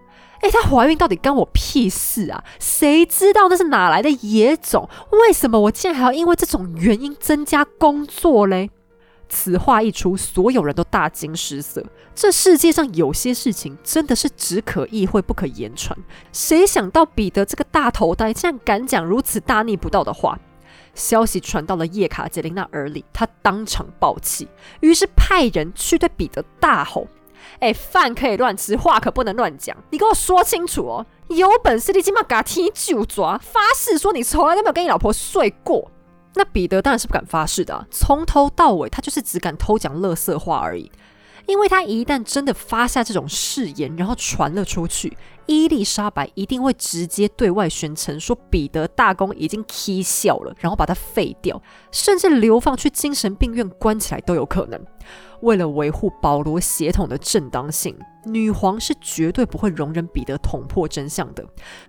诶，她怀孕到底干我屁事啊？谁知道那是哪来的野种？为什么我竟然还要因为这种原因增加工作嘞？”此话一出，所有人都大惊失色。这世界上有些事情真的是只可意会不可言传。谁想到彼得这个大头呆竟然敢讲如此大逆不道的话？消息传到了叶卡捷琳娜耳里，她当场暴气，于是派人去对彼得大吼：“哎，饭可以乱吃，话可不能乱讲。你给我说清楚哦！有本事你今晚给他踢就抓，发誓说你从来都没有跟你老婆睡过。”那彼得当然是不敢发誓的，从头到尾他就是只敢偷讲乐色话而已。因为他一旦真的发下这种誓言，然后传了出去，伊丽莎白一定会直接对外宣称说彼得大公已经踢笑了，然后把他废掉，甚至流放去精神病院关起来都有可能。为了维护保罗血统的正当性，女皇是绝对不会容忍彼得捅破真相的。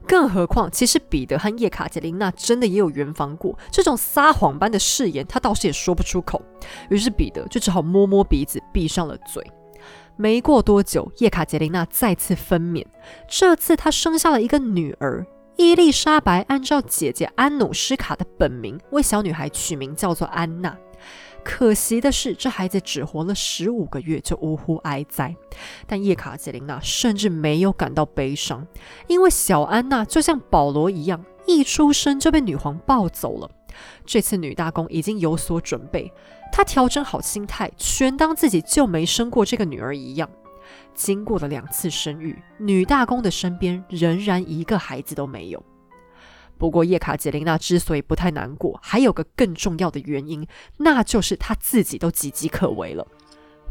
更何况，其实彼得和叶卡捷琳娜真的也有圆房过，这种撒谎般的誓言，他倒是也说不出口。于是彼得就只好摸摸鼻子，闭上了嘴。没过多久，叶卡捷琳娜再次分娩，这次她生下了一个女儿伊丽莎白。按照姐姐安努施卡的本名，为小女孩取名叫做安娜。可惜的是，这孩子只活了十五个月就呜呼哀哉。但叶卡捷琳娜甚至没有感到悲伤，因为小安娜就像保罗一样，一出生就被女皇抱走了。这次女大公已经有所准备。她调整好心态，全当自己就没生过这个女儿一样。经过了两次生育，女大公的身边仍然一个孩子都没有。不过叶卡捷琳娜之所以不太难过，还有个更重要的原因，那就是她自己都岌岌可危了。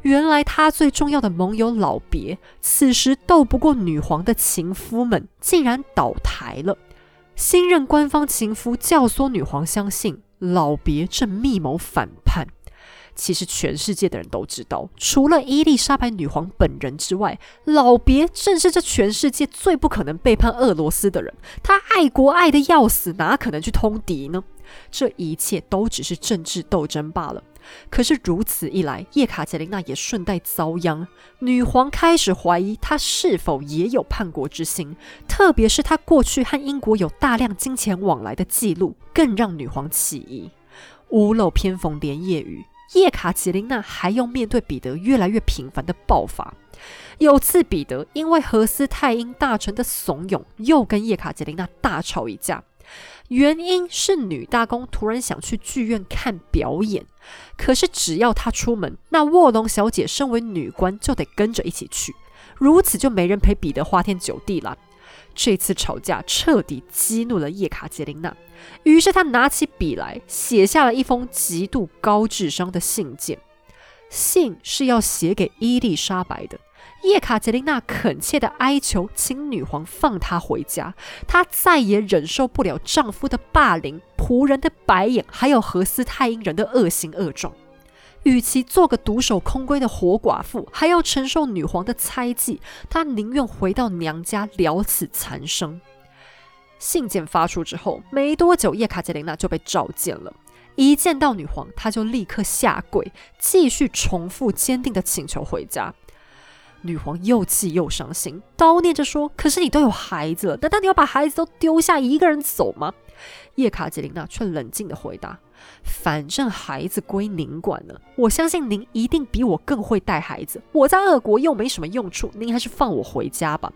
原来她最重要的盟友老别，此时斗不过女皇的情夫们，竟然倒台了。新任官方情夫教唆女皇相信老别正密谋反叛。其实全世界的人都知道，除了伊丽莎白女皇本人之外，老别正是这全世界最不可能背叛俄罗斯的人。他爱国爱的要死，哪可能去通敌呢？这一切都只是政治斗争罢了。可是如此一来，叶卡捷琳娜也顺带遭殃。女皇开始怀疑她是否也有叛国之心，特别是她过去和英国有大量金钱往来的记录，更让女皇起疑。屋漏偏逢连夜雨。叶卡捷琳娜还要面对彼得越来越频繁的爆发。有次，彼得因为何斯泰因大臣的怂恿，又跟叶卡捷琳娜大吵一架。原因是女大公突然想去剧院看表演，可是只要她出门，那卧龙小姐身为女官就得跟着一起去，如此就没人陪彼得花天酒地了。这次吵架彻底激怒了叶卡捷琳娜，于是她拿起笔来，写下了一封极度高智商的信件。信是要写给伊丽莎白的。叶卡捷琳娜恳切的哀求，请女皇放她回家。她再也忍受不了丈夫的霸凌、仆人的白眼，还有何斯泰因人的恶行恶状。与其做个独守空闺的活寡妇，还要承受女皇的猜忌，她宁愿回到娘家了此残生。信件发出之后，没多久，叶卡捷琳娜就被召见了。一见到女皇，她就立刻下跪，继续重复坚定的请求回家。女皇又气又伤心，叨念着说：“可是你都有孩子了，难道你要把孩子都丢下一个人走吗？”叶卡捷琳娜却冷静地回答：“反正孩子归您管了，我相信您一定比我更会带孩子。我在俄国又没什么用处，您还是放我回家吧。”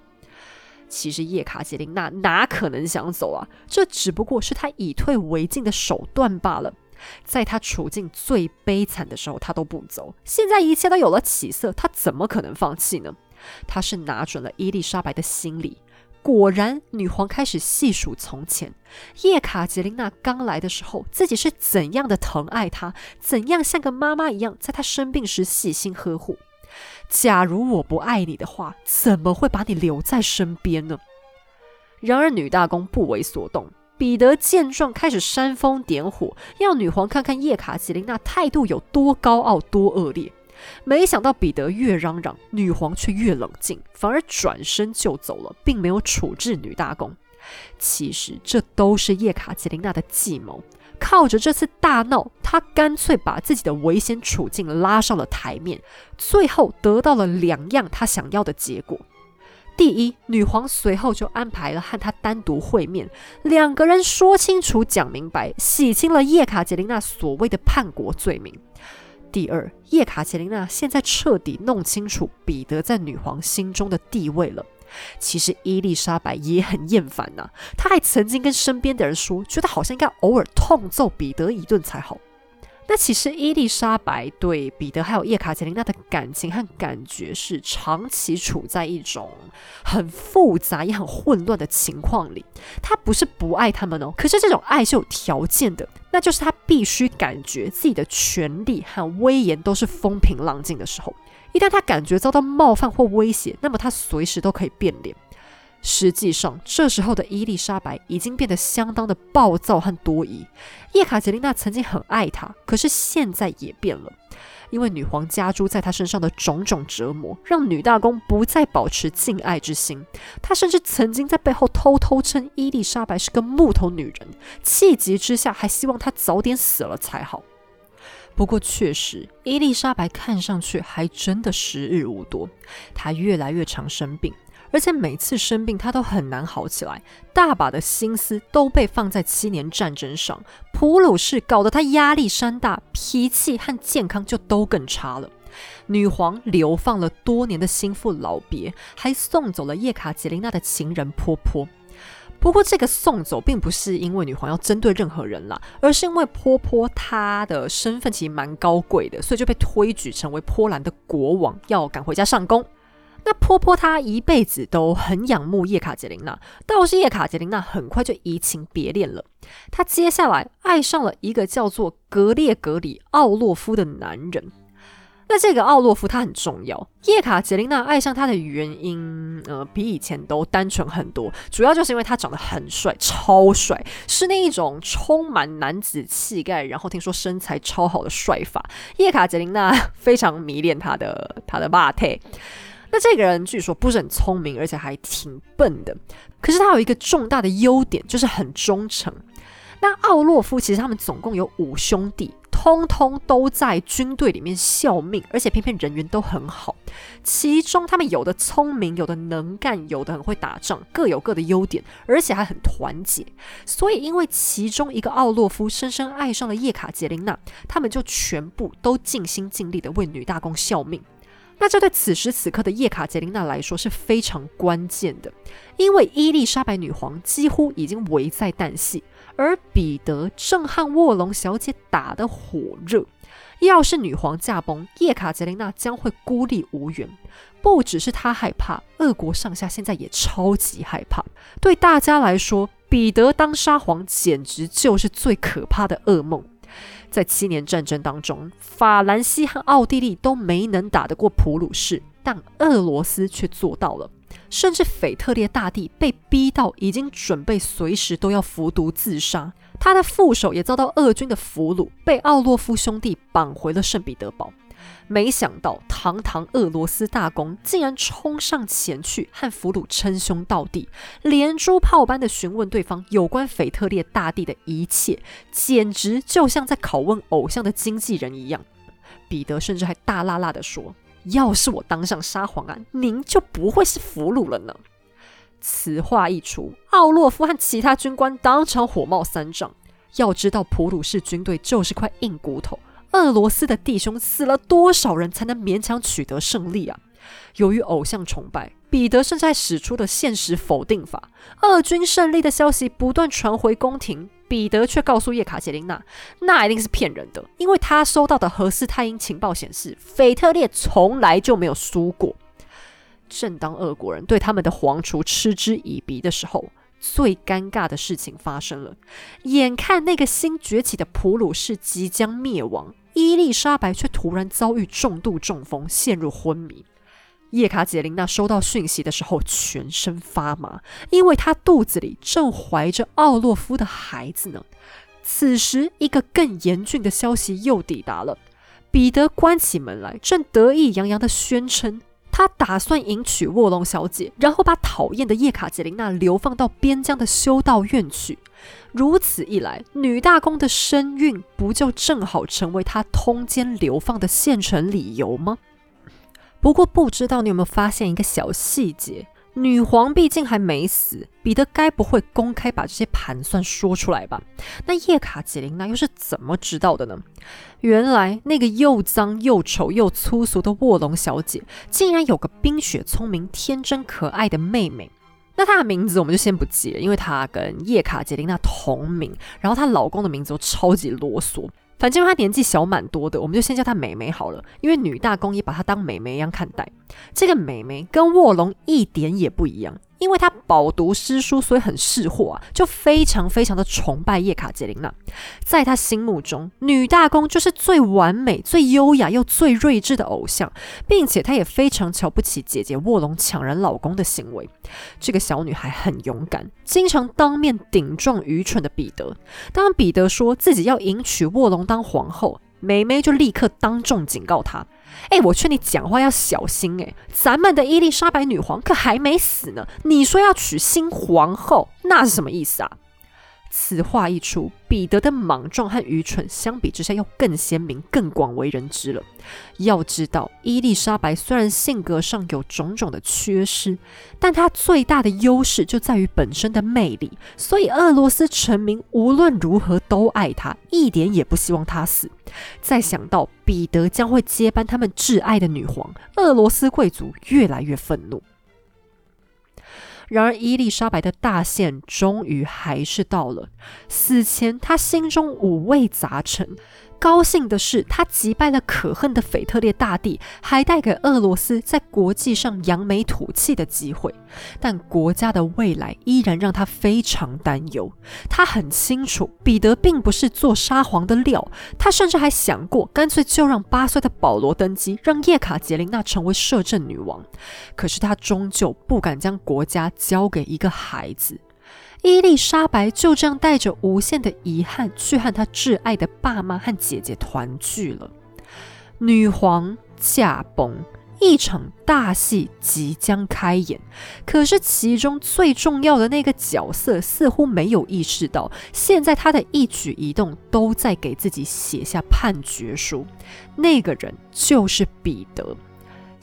其实叶卡捷琳娜哪可能想走啊？这只不过是她以退为进的手段罢了。在她处境最悲惨的时候，她都不走。现在一切都有了起色，她怎么可能放弃呢？她是拿准了伊丽莎白的心理。果然，女皇开始细数从前，叶卡捷琳娜刚来的时候，自己是怎样的疼爱她，怎样像个妈妈一样，在她生病时细心呵护。假如我不爱你的话，怎么会把你留在身边呢？然而女大公不为所动。彼得见状，开始煽风点火，要女皇看看叶卡捷琳娜态度有多高傲、多恶劣。没想到彼得越嚷嚷，女皇却越冷静，反而转身就走了，并没有处置女大公。其实这都是叶卡捷琳娜的计谋。靠着这次大闹，她干脆把自己的危险处境拉上了台面，最后得到了两样她想要的结果。第一，女皇随后就安排了和他单独会面，两个人说清楚、讲明白，洗清了叶卡捷琳娜所谓的叛国罪名。第二，叶卡捷琳娜现在彻底弄清楚彼得在女皇心中的地位了。其实伊丽莎白也很厌烦呐，她还曾经跟身边的人说，觉得好像应该偶尔痛揍彼得一顿才好。那其实伊丽莎白对彼得还有叶卡捷琳娜的感情和感觉是长期处在一种很复杂也很混乱的情况里。她不是不爱他们哦，可是这种爱是有条件的，那就是她必须感觉自己的权利和威严都是风平浪静的时候。一旦她感觉遭到冒犯或威胁，那么她随时都可以变脸。实际上，这时候的伊丽莎白已经变得相当的暴躁和多疑。叶卡捷琳娜曾经很爱他，可是现在也变了，因为女皇加诸在她身上的种种折磨，让女大公不再保持敬爱之心。她甚至曾经在背后偷偷称伊丽莎白是个木头女人，气急之下还希望她早点死了才好。不过，确实，伊丽莎白看上去还真的时日无多。她越来越常生病，而且每次生病她都很难好起来。大把的心思都被放在七年战争上，普鲁士搞得她压力山大，脾气和健康就都更差了。女皇流放了多年的心腹老别，还送走了叶卡捷琳娜的情人婆婆。不过，这个送走并不是因为女皇要针对任何人啦，而是因为波波她的身份其实蛮高贵的，所以就被推举成为波兰的国王，要赶回家上宫。那波波他一辈子都很仰慕叶卡捷琳娜，倒是叶卡捷琳娜很快就移情别恋了。她接下来爱上了一个叫做格列格里奥洛夫的男人。那这个奥洛夫他很重要，叶卡捷琳娜爱上他的原因，呃，比以前都单纯很多，主要就是因为他长得很帅，超帅，是那一种充满男子气概，然后听说身材超好的帅法。叶卡捷琳娜非常迷恋他的他的马特。那这个人据说不是很聪明，而且还挺笨的，可是他有一个重大的优点，就是很忠诚。那奥洛夫其实他们总共有五兄弟。通通都在军队里面效命，而且偏偏人缘都很好。其中他们有的聪明，有的能干，有的很会打仗，各有各的优点，而且还很团结。所以，因为其中一个奥洛夫深深爱上了叶卡捷琳娜，他们就全部都尽心尽力的为女大公效命。那这对此时此刻的叶卡捷琳娜来说是非常关键的，因为伊丽莎白女皇几乎已经危在旦夕。而彼得正和卧龙小姐打得火热，要是女皇驾崩，叶卡捷琳娜将会孤立无援。不只是她害怕，俄国上下现在也超级害怕。对大家来说，彼得当沙皇简直就是最可怕的噩梦。在七年战争当中，法兰西和奥地利都没能打得过普鲁士，但俄罗斯却做到了。甚至腓特烈大帝被逼到已经准备随时都要服毒自杀，他的副手也遭到俄军的俘虏，被奥洛夫兄弟绑回了圣彼得堡。没想到，堂堂俄罗斯大公竟然冲上前去和俘虏称兄道弟，连珠炮般的询问对方有关腓特烈大帝的一切，简直就像在拷问偶像的经纪人一样。彼得甚至还大辣辣地说：“要是我当上沙皇啊，您就不会是俘虏了呢。”此话一出，奥洛夫和其他军官当场火冒三丈。要知道，普鲁士军队就是块硬骨头。俄罗斯的弟兄死了多少人才能勉强取得胜利啊？由于偶像崇拜，彼得甚至使出了现实否定法。俄军胜利的消息不断传回宫廷，彼得却告诉叶卡捷琳娜，那一定是骗人的，因为他收到的何斯泰因情报显示，腓特烈从来就没有输过。正当俄国人对他们的皇储嗤之以鼻的时候，最尴尬的事情发生了。眼看那个新崛起的普鲁士即将灭亡。伊丽莎白却突然遭遇重度中风，陷入昏迷。叶卡捷琳娜收到讯息的时候，全身发麻，因为她肚子里正怀着奥洛夫的孩子呢。此时，一个更严峻的消息又抵达了。彼得关起门来，正得意洋洋地宣称，他打算迎娶卧龙小姐，然后把讨厌的叶卡捷琳娜流放到边疆的修道院去。如此一来，女大公的身孕不就正好成为她通奸流放的现成理由吗？不过，不知道你有没有发现一个小细节：女皇毕竟还没死，彼得该不会公开把这些盘算说出来吧？那叶卡捷琳娜又是怎么知道的呢？原来，那个又脏又丑又粗俗的卧龙小姐，竟然有个冰雪聪明、天真可爱的妹妹。那她的名字我们就先不记了，因为她跟叶卡捷琳娜同名，然后她老公的名字都超级啰嗦。反正她年纪小蛮多的，我们就先叫她美眉好了，因为女大公也把她当美眉一样看待。这个美眉跟卧龙一点也不一样。因为他饱读诗书，所以很识货啊，就非常非常的崇拜叶卡捷琳娜。在他心目中，女大公就是最完美、最优雅又最睿智的偶像，并且他也非常瞧不起姐姐卧龙抢人老公的行为。这个小女孩很勇敢，经常当面顶撞愚蠢的彼得。当彼得说自己要迎娶卧龙当皇后，梅梅就立刻当众警告他。哎，我劝你讲话要小心哎！咱们的伊丽莎白女皇可还没死呢，你说要娶新皇后，那是什么意思啊？此话一出，彼得的莽撞和愚蠢相比之下要更鲜明、更广为人知了。要知道，伊丽莎白虽然性格上有种种的缺失，但她最大的优势就在于本身的魅力。所以，俄罗斯臣民无论如何都爱她，一点也不希望她死。再想到彼得将会接班他们挚爱的女皇，俄罗斯贵族越来越愤怒。然而，伊丽莎白的大限终于还是到了。死前，她心中五味杂陈。高兴的是，他击败了可恨的腓特烈大帝，还带给俄罗斯在国际上扬眉吐气的机会。但国家的未来依然让他非常担忧。他很清楚，彼得并不是做沙皇的料。他甚至还想过，干脆就让八岁的保罗登基，让叶卡捷琳娜成为摄政女王。可是他终究不敢将国家交给一个孩子。伊丽莎白就这样带着无限的遗憾去和她挚爱的爸妈和姐姐团聚了。女皇驾崩，一场大戏即将开演。可是其中最重要的那个角色似乎没有意识到，现在他的一举一动都在给自己写下判决书。那个人就是彼得。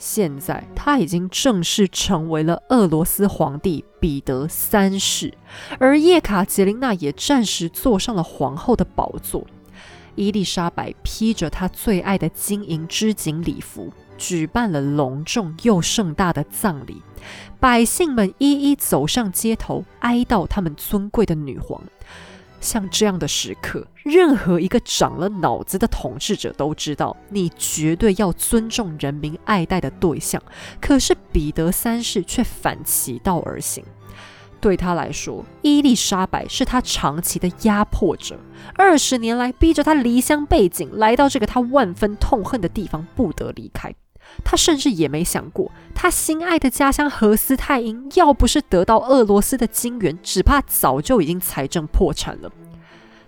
现在他已经正式成为了俄罗斯皇帝彼得三世，而叶卡捷琳娜也暂时坐上了皇后的宝座。伊丽莎白披着她最爱的金银织锦礼服，举办了隆重又盛大的葬礼，百姓们一一走上街头哀悼他们尊贵的女皇。像这样的时刻，任何一个长了脑子的统治者都知道，你绝对要尊重人民爱戴的对象。可是彼得三世却反其道而行，对他来说，伊丽莎白是他长期的压迫者，二十年来逼着他离乡背井，来到这个他万分痛恨的地方，不得离开。他甚至也没想过，他心爱的家乡何斯泰因，要不是得到俄罗斯的金援，只怕早就已经财政破产了。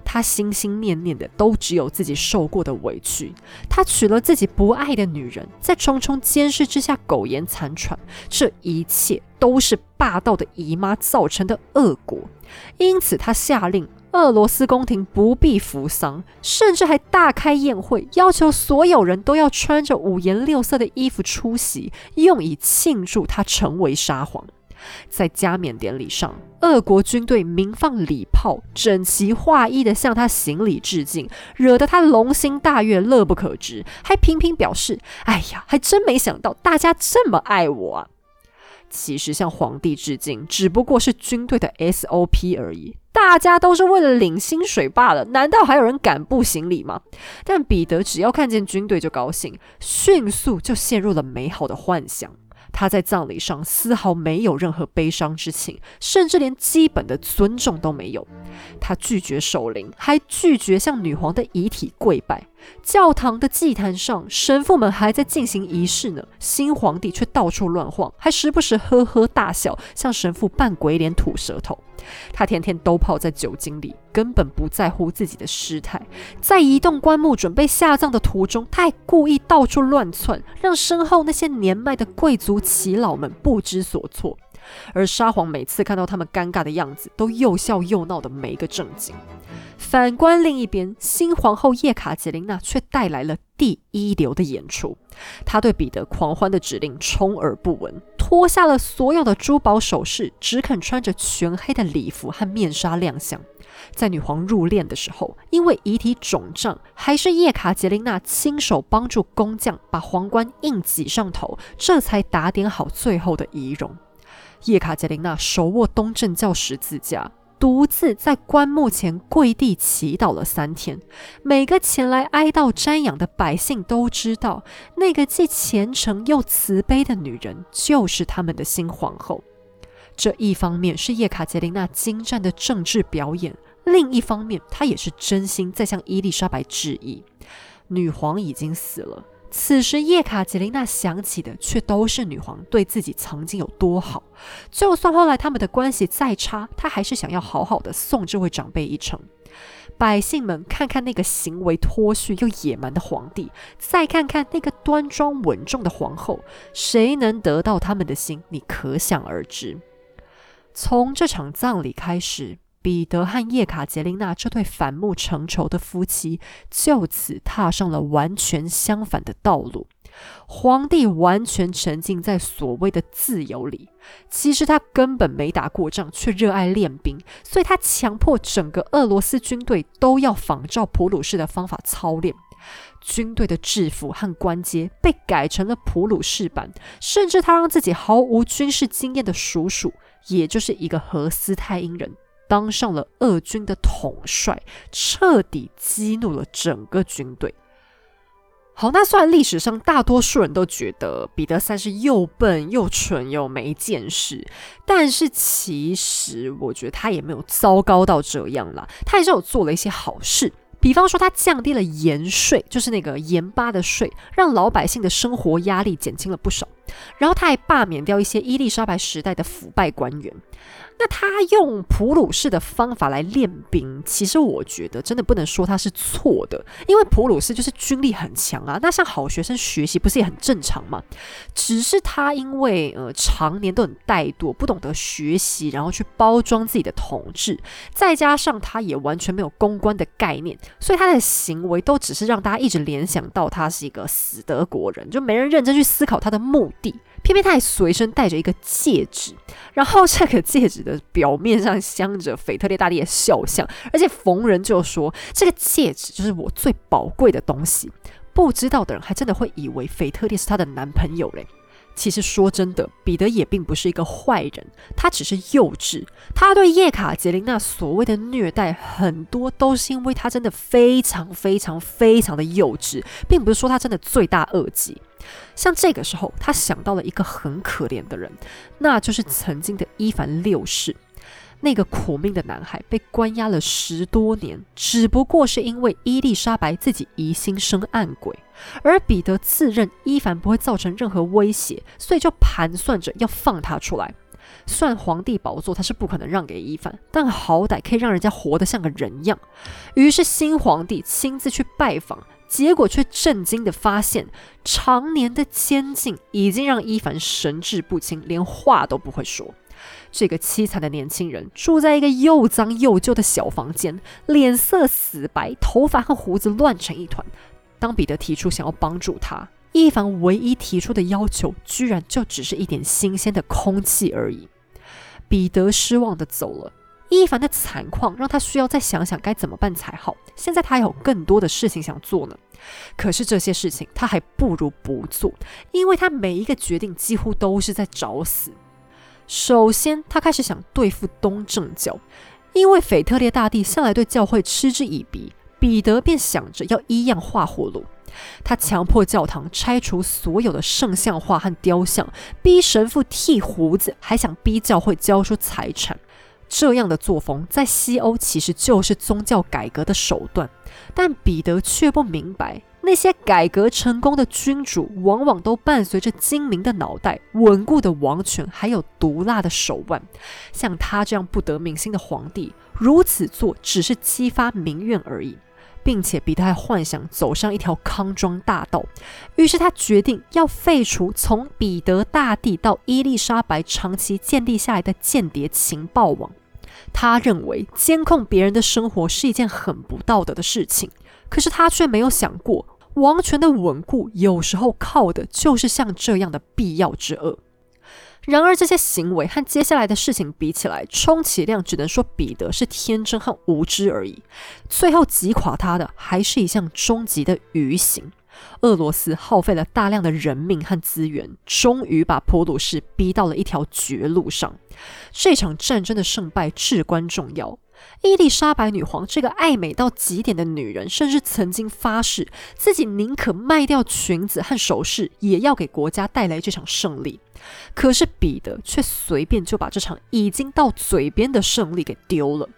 他心心念念的都只有自己受过的委屈。他娶了自己不爱的女人，在重重监视之下苟延残喘。这一切都是霸道的姨妈造成的恶果。因此，他下令俄罗斯宫廷不必服丧，甚至还大开宴会，要求所有人都要穿着五颜六色的衣服出席，用以庆祝他成为沙皇。在加冕典礼上，俄国军队鸣放礼炮，整齐划一的向他行礼致敬，惹得他龙心大悦，乐不可支，还频频表示：“哎呀，还真没想到大家这么爱我啊！”其实向皇帝致敬只不过是军队的 SOP 而已，大家都是为了领薪水罢了，难道还有人敢不行礼吗？但彼得只要看见军队就高兴，迅速就陷入了美好的幻想。他在葬礼上丝毫没有任何悲伤之情，甚至连基本的尊重都没有。他拒绝守灵，还拒绝向女皇的遗体跪拜。教堂的祭坛上，神父们还在进行仪式呢，新皇帝却到处乱晃，还时不时呵呵大笑，向神父扮鬼脸、吐舌头。他天天都泡在酒精里，根本不在乎自己的失态。在移动棺木准备下葬的途中，他还故意到处乱窜，让身后那些年迈的贵族耆老们不知所措。而沙皇每次看到他们尴尬的样子，都又笑又闹的没个正经。反观另一边，新皇后叶卡捷琳娜却带来了第一流的演出。她对彼得狂欢的指令充耳不闻，脱下了所有的珠宝首饰，只肯穿着全黑的礼服和面纱亮相。在女皇入殓的时候，因为遗体肿胀，还是叶卡捷琳娜亲手帮助工匠把皇冠硬挤上头，这才打点好最后的仪容。叶卡捷琳娜手握东正教十字架。独自在棺木前跪地祈祷了三天。每个前来哀悼瞻仰的百姓都知道，那个既虔诚又慈悲的女人就是他们的新皇后。这一方面是叶卡捷琳娜精湛的政治表演，另一方面她也是真心在向伊丽莎白致意。女皇已经死了。此时，叶卡捷琳娜想起的却都是女皇对自己曾经有多好。就算后来他们的关系再差，她还是想要好好的送这位长辈一程。百姓们看看那个行为脱序又野蛮的皇帝，再看看那个端庄稳重的皇后，谁能得到他们的心？你可想而知。从这场葬礼开始。彼得和叶卡捷琳娜这对反目成仇的夫妻就此踏上了完全相反的道路。皇帝完全沉浸在所谓的自由里，其实他根本没打过仗，却热爱练兵，所以他强迫整个俄罗斯军队都要仿照普鲁士的方法操练。军队的制服和官阶被改成了普鲁士版，甚至他让自己毫无军事经验的叔叔，也就是一个荷斯泰因人。当上了俄军的统帅，彻底激怒了整个军队。好，那虽然历史上大多数人都觉得彼得三世又笨又蠢又没见识，但是其实我觉得他也没有糟糕到这样啦，他还是有做了一些好事。比方说，他降低了盐税，就是那个盐巴的税，让老百姓的生活压力减轻了不少。然后他还罢免掉一些伊丽莎白时代的腐败官员。那他用普鲁士的方法来练兵，其实我觉得真的不能说他是错的，因为普鲁士就是军力很强啊。那像好学生学习不是也很正常吗？只是他因为呃常年都很怠惰，不懂得学习，然后去包装自己的统治，再加上他也完全没有公关的概念，所以他的行为都只是让大家一直联想到他是一个死德国人，就没人认真去思考他的目的。偏偏他还随身带着一个戒指，然后这个戒指的表面上镶着腓特烈大帝的肖像，而且逢人就说这个戒指就是我最宝贵的东西。不知道的人还真的会以为腓特烈是他的男朋友嘞。其实说真的，彼得也并不是一个坏人，他只是幼稚。他对叶卡捷琳娜所谓的虐待，很多都是因为他真的非常非常非常的幼稚，并不是说他真的罪大恶极。像这个时候，他想到了一个很可怜的人，那就是曾经的伊凡六世。那个苦命的男孩被关押了十多年，只不过是因为伊丽莎白自己疑心生暗鬼，而彼得自认伊凡不会造成任何威胁，所以就盘算着要放他出来。算皇帝宝座他是不可能让给伊凡，但好歹可以让人家活得像个人样。于是新皇帝亲自去拜访，结果却震惊的发现，常年的监禁已经让伊凡神志不清，连话都不会说。这个凄惨的年轻人住在一个又脏又旧的小房间，脸色死白，头发和胡子乱成一团。当彼得提出想要帮助他，伊凡唯一提出的要求，居然就只是一点新鲜的空气而已。彼得失望的走了。伊凡的惨况让他需要再想想该怎么办才好。现在他还有更多的事情想做呢，可是这些事情他还不如不做，因为他每一个决定几乎都是在找死。首先，他开始想对付东正教，因为腓特烈大帝向来对教会嗤之以鼻，彼得便想着要一样画葫芦。他强迫教堂拆除所有的圣像画和雕像，逼神父剃胡子，还想逼教会交出财产。这样的作风在西欧其实就是宗教改革的手段，但彼得却不明白。那些改革成功的君主，往往都伴随着精明的脑袋、稳固的王权，还有毒辣的手腕。像他这样不得民心的皇帝，如此做只是激发民怨而已，并且彼得还幻想走上一条康庄大道。于是他决定要废除从彼得大帝到伊丽莎白长期建立下来的间谍情报网。他认为监控别人的生活是一件很不道德的事情。可是他却没有想过，王权的稳固有时候靠的就是像这样的必要之恶。然而，这些行为和接下来的事情比起来，充其量只能说彼得是天真和无知而已。最后击垮他的，还是一项终极的愚行。俄罗斯耗费了大量的人命和资源，终于把普鲁士逼到了一条绝路上。这场战争的胜败至关重要。伊丽莎白女皇这个爱美到极点的女人，甚至曾经发誓自己宁可卖掉裙子和首饰，也要给国家带来这场胜利。可是彼得却随便就把这场已经到嘴边的胜利给丢了。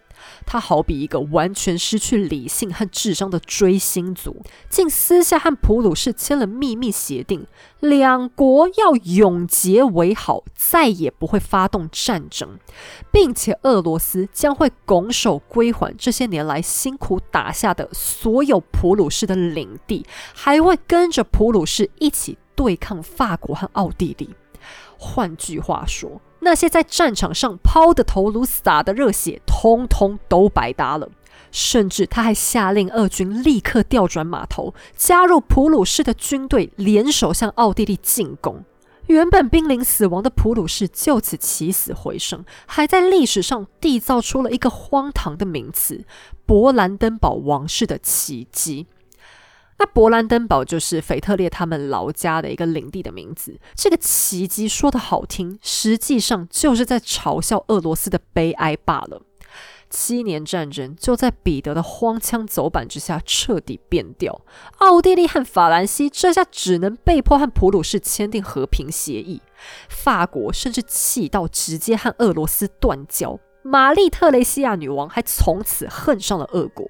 他好比一个完全失去理性和智商的追星族，竟私下和普鲁士签了秘密协定，两国要永结为好，再也不会发动战争，并且俄罗斯将会拱手归还这些年来辛苦打下的所有普鲁士的领地，还会跟着普鲁士一起对抗法国和奥地利。换句话说，那些在战场上抛的头颅、洒的热血，通通都白搭了。甚至他还下令俄军立刻调转马头，加入普鲁士的军队，联手向奥地利进攻。原本濒临死亡的普鲁士就此起死回生，还在历史上缔造出了一个荒唐的名词——勃兰登堡王室的奇迹。那勃兰登堡就是腓特烈他们老家的一个领地的名字。这个奇迹说的好听，实际上就是在嘲笑俄罗斯的悲哀罢了。七年战争就在彼得的荒腔走板之下彻底变调。奥地利和法兰西这下只能被迫和普鲁士签订和平协议。法国甚至气到直接和俄罗斯断交。玛丽特雷西亚女王还从此恨上了俄国。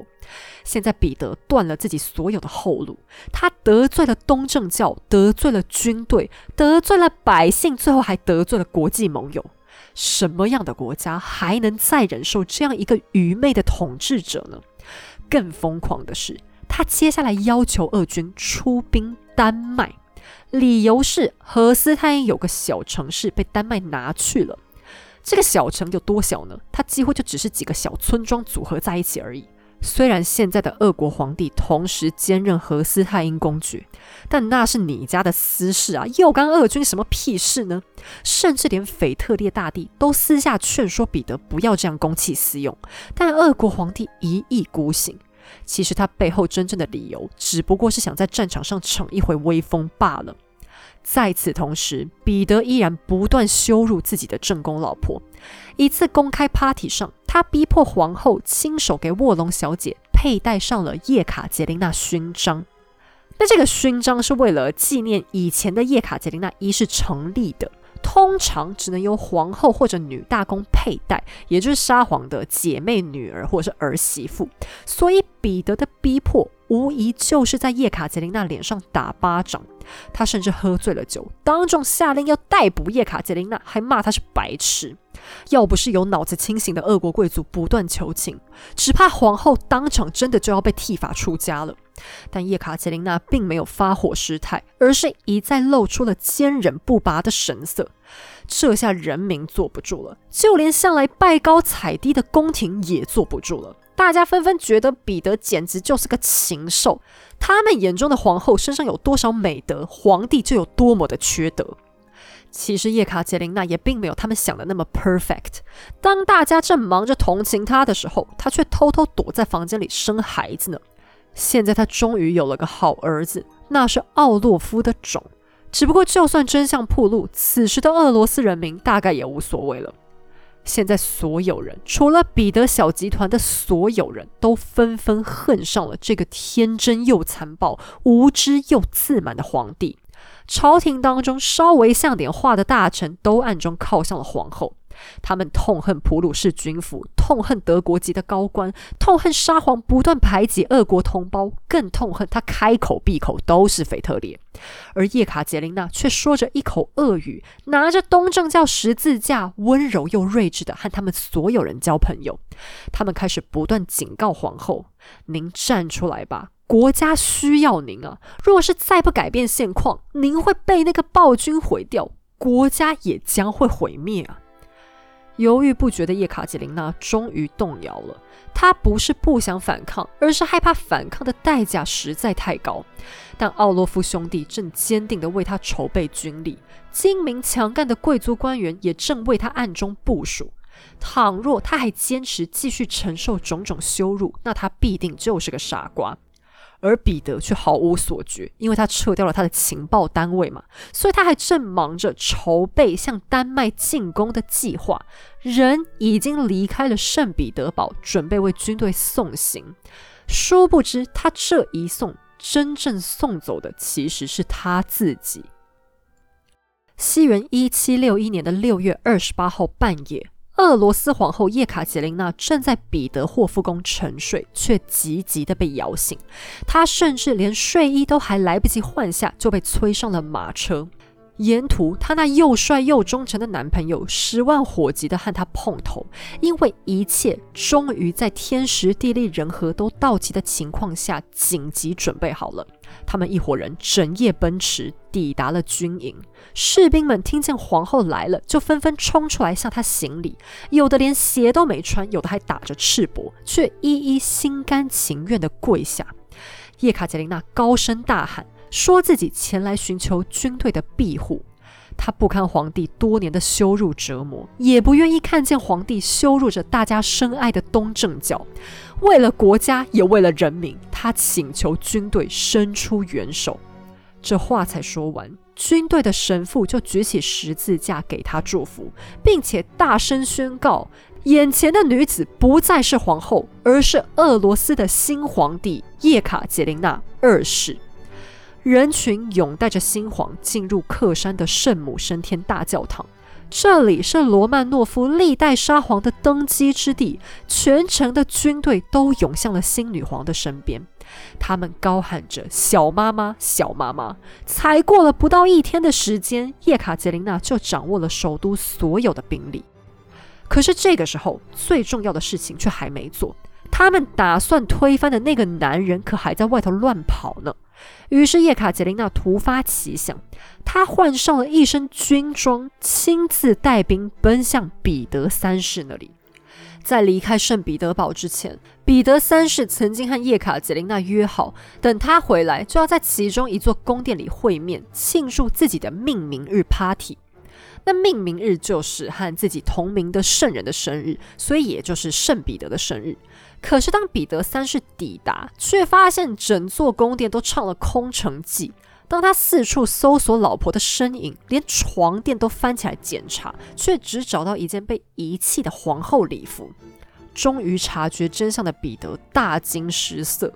现在彼得断了自己所有的后路，他得罪了东正教，得罪了军队，得罪了百姓，最后还得罪了国际盟友。什么样的国家还能再忍受这样一个愚昧的统治者呢？更疯狂的是，他接下来要求俄军出兵丹麦，理由是荷斯泰因有个小城市被丹麦拿去了。这个小城有多小呢？它几乎就只是几个小村庄组合在一起而已。虽然现在的俄国皇帝同时兼任何斯泰因公爵，但那是你家的私事啊，又干俄军什么屁事呢？甚至连腓特烈大帝都私下劝说彼得不要这样公器私用，但俄国皇帝一意孤行。其实他背后真正的理由，只不过是想在战场上逞一回威风罢了。在此同时，彼得依然不断羞辱自己的正宫老婆。一次公开 party 上，他逼迫皇后亲手给卧龙小姐佩戴上了叶卡捷琳娜勋章。那这个勋章是为了纪念以前的叶卡捷琳娜一世成立的。通常只能由皇后或者女大公佩戴，也就是沙皇的姐妹、女儿或者是儿媳妇。所以彼得的逼迫，无疑就是在叶卡捷琳娜脸上打巴掌。他甚至喝醉了酒，当众下令要逮捕叶卡捷琳娜，还骂她是白痴。要不是有脑子清醒的俄国贵族不断求情，只怕皇后当场真的就要被剃发出家了。但叶卡捷琳娜并没有发火失态，而是一再露出了坚忍不拔的神色。这下人民坐不住了，就连向来拜高踩低的宫廷也坐不住了。大家纷纷觉得彼得简直就是个禽兽。他们眼中的皇后身上有多少美德，皇帝就有多么的缺德。其实叶卡捷琳娜也并没有他们想的那么 perfect。当大家正忙着同情她的时候，她却偷偷躲在房间里生孩子呢。现在他终于有了个好儿子，那是奥洛夫的种。只不过，就算真相暴露，此时的俄罗斯人民大概也无所谓了。现在所有人，除了彼得小集团的所有人都纷纷恨上了这个天真又残暴、无知又自满的皇帝。朝廷当中稍微像点话的大臣都暗中靠向了皇后，他们痛恨普鲁士军府，痛恨德国籍的高官，痛恨沙皇不断排挤俄国同胞，更痛恨他开口闭口都是腓特烈。而叶卡捷琳娜却说着一口俄语，拿着东正教十字架，温柔又睿智的和他们所有人交朋友。他们开始不断警告皇后：“您站出来吧。”国家需要您啊！若是再不改变现况，您会被那个暴君毁掉，国家也将会毁灭啊！犹豫不决的叶卡捷琳娜终于动摇了。她不是不想反抗，而是害怕反抗的代价实在太高。但奥洛夫兄弟正坚定地为他筹备军力，精明强干的贵族官员也正为他暗中部署。倘若他还坚持继续承受种种羞辱，那他必定就是个傻瓜。而彼得却毫无所觉，因为他撤掉了他的情报单位嘛，所以他还正忙着筹备向丹麦进攻的计划。人已经离开了圣彼得堡，准备为军队送行。殊不知，他这一送，真正送走的其实是他自己。西元一七六一年的六月二十八号半夜。俄罗斯皇后叶卡捷琳娜正在彼得霍夫宫沉睡，却急急的被摇醒。她甚至连睡衣都还来不及换下，就被催上了马车。沿途，她那又帅又忠诚的男朋友十万火急地和她碰头，因为一切终于在天时地利人和都到齐的情况下紧急准备好了。他们一伙人整夜奔驰，抵达了军营。士兵们听见皇后来了，就纷纷冲出来向她行礼，有的连鞋都没穿，有的还打着赤膊，却一一心甘情愿地跪下。叶卡捷琳娜高声大喊。说自己前来寻求军队的庇护，他不堪皇帝多年的羞辱折磨，也不愿意看见皇帝羞辱着大家深爱的东正教。为了国家，也为了人民，他请求军队伸出援手。这话才说完，军队的神父就举起十字架给他祝福，并且大声宣告：眼前的女子不再是皇后，而是俄罗斯的新皇帝叶卡捷琳娜二世。人群涌带着新皇进入克山的圣母升天大教堂，这里是罗曼诺夫历代沙皇的登基之地。全城的军队都涌向了新女皇的身边，他们高喊着“小妈妈，小妈妈”。才过了不到一天的时间，叶卡捷琳娜就掌握了首都所有的兵力。可是这个时候，最重要的事情却还没做。他们打算推翻的那个男人，可还在外头乱跑呢。于是叶卡捷琳娜突发奇想，她换上了一身军装，亲自带兵奔向彼得三世那里。在离开圣彼得堡之前，彼得三世曾经和叶卡捷琳娜约好，等他回来就要在其中一座宫殿里会面，庆祝自己的命名日 party。那命名日就是和自己同名的圣人的生日，所以也就是圣彼得的生日。可是，当彼得三世抵达，却发现整座宫殿都唱了空城计。当他四处搜索老婆的身影，连床垫都翻起来检查，却只找到一件被遗弃的皇后礼服。终于察觉真相的彼得大惊失色，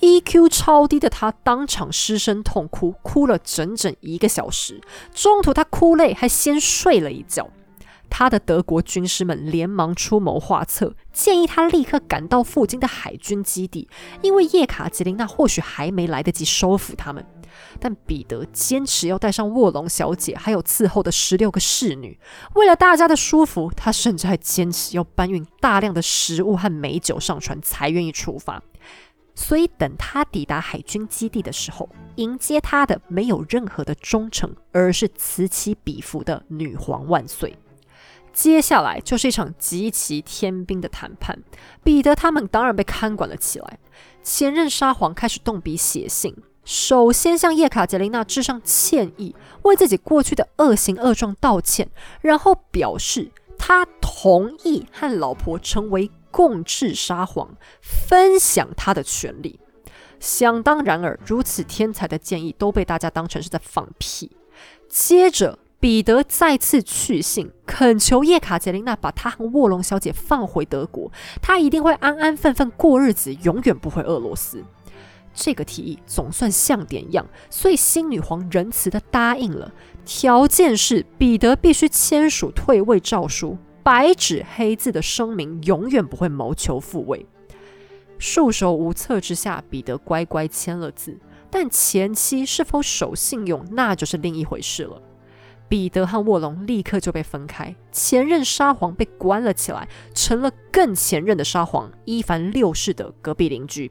EQ 超低的他当场失声痛哭，哭了整整一个小时。中途他哭累，还先睡了一觉。他的德国军师们连忙出谋划策，建议他立刻赶到附近的海军基地，因为叶卡捷琳娜或许还没来得及收服他们。但彼得坚持要带上卧龙小姐，还有伺候的十六个侍女。为了大家的舒服，他甚至还坚持要搬运大量的食物和美酒上船，才愿意出发。所以，等他抵达海军基地的时候，迎接他的没有任何的忠诚，而是此起彼伏的女皇万岁。接下来就是一场极其天兵的谈判。彼得他们当然被看管了起来。前任沙皇开始动笔写信。首先向叶卡捷琳娜致上歉意，为自己过去的恶行恶状道歉，然后表示他同意和老婆成为共治沙皇，分享他的权利。想当然尔，如此天才的建议都被大家当成是在放屁。接着，彼得再次去信，恳求叶卡捷琳娜把他和卧龙小姐放回德国，他一定会安安分分过日子，永远不回俄罗斯。这个提议总算像点样，所以新女皇仁慈的答应了，条件是彼得必须签署退位诏书，白纸黑字的声明永远不会谋求复位。束手无策之下，彼得乖乖签了字，但前妻是否守信用，那就是另一回事了。彼得和卧龙立刻就被分开，前任沙皇被关了起来，成了更前任的沙皇伊凡六世的隔壁邻居。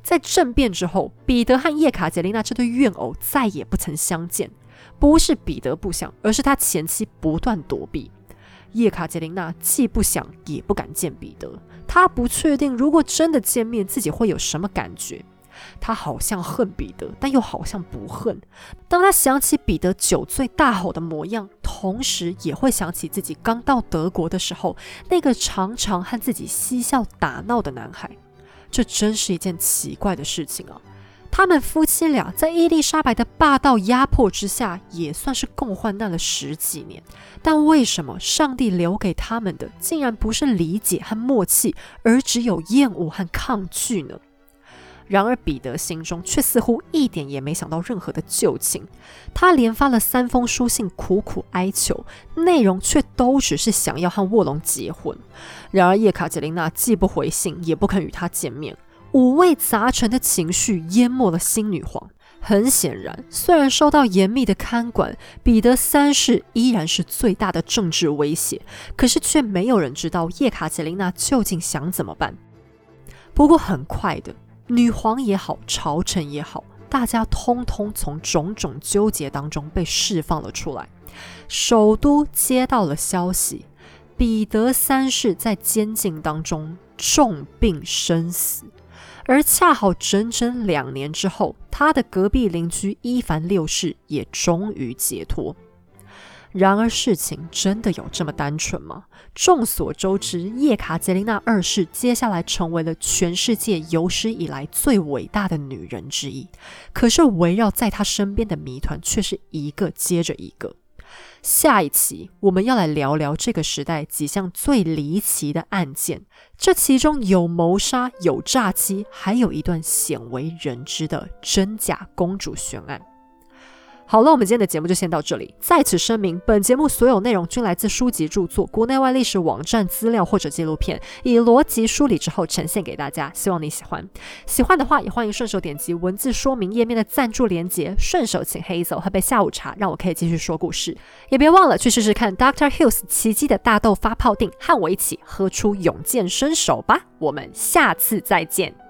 在政变之后，彼得和叶卡捷琳娜这对怨偶再也不曾相见。不是彼得不想，而是他前妻不断躲避。叶卡捷琳娜既不想，也不敢见彼得。她不确定，如果真的见面，自己会有什么感觉。她好像恨彼得，但又好像不恨。当她想起彼得酒醉大吼的模样，同时也会想起自己刚到德国的时候，那个常常和自己嬉笑打闹的男孩。这真是一件奇怪的事情啊！他们夫妻俩在伊丽莎白的霸道压迫之下，也算是共患难了十几年。但为什么上帝留给他们的，竟然不是理解和默契，而只有厌恶和抗拒呢？然而，彼得心中却似乎一点也没想到任何的旧情。他连发了三封书信，苦苦哀求，内容却都只是想要和卧龙结婚。然而，叶卡捷琳娜既不回信，也不肯与他见面。五味杂陈的情绪淹没了新女皇。很显然，虽然受到严密的看管，彼得三世依然是最大的政治威胁。可是，却没有人知道叶卡捷琳娜究竟想怎么办。不过，很快的。女皇也好，朝臣也好，大家通通从种种纠结当中被释放了出来。首都接到了消息，彼得三世在监禁当中重病身死，而恰好整整两年之后，他的隔壁邻居伊凡六世也终于解脱。然而，事情真的有这么单纯吗？众所周知，叶卡捷琳娜二世接下来成为了全世界有史以来最伟大的女人之一。可是，围绕在她身边的谜团却是一个接着一个。下一期我们要来聊聊这个时代几项最离奇的案件，这其中有谋杀，有诈欺，还有一段鲜为人知的真假公主悬案。好了，我们今天的节目就先到这里。在此声明，本节目所有内容均来自书籍著作、国内外历史网站资料或者纪录片，以逻辑梳理之后呈现给大家。希望你喜欢。喜欢的话，也欢迎顺手点击文字说明页面的赞助连结，顺手请黑走喝杯下午茶，让我可以继续说故事。也别忘了去试试看 Doctor Hills 奇迹的大豆发泡定，和我一起喝出勇健身手吧。我们下次再见。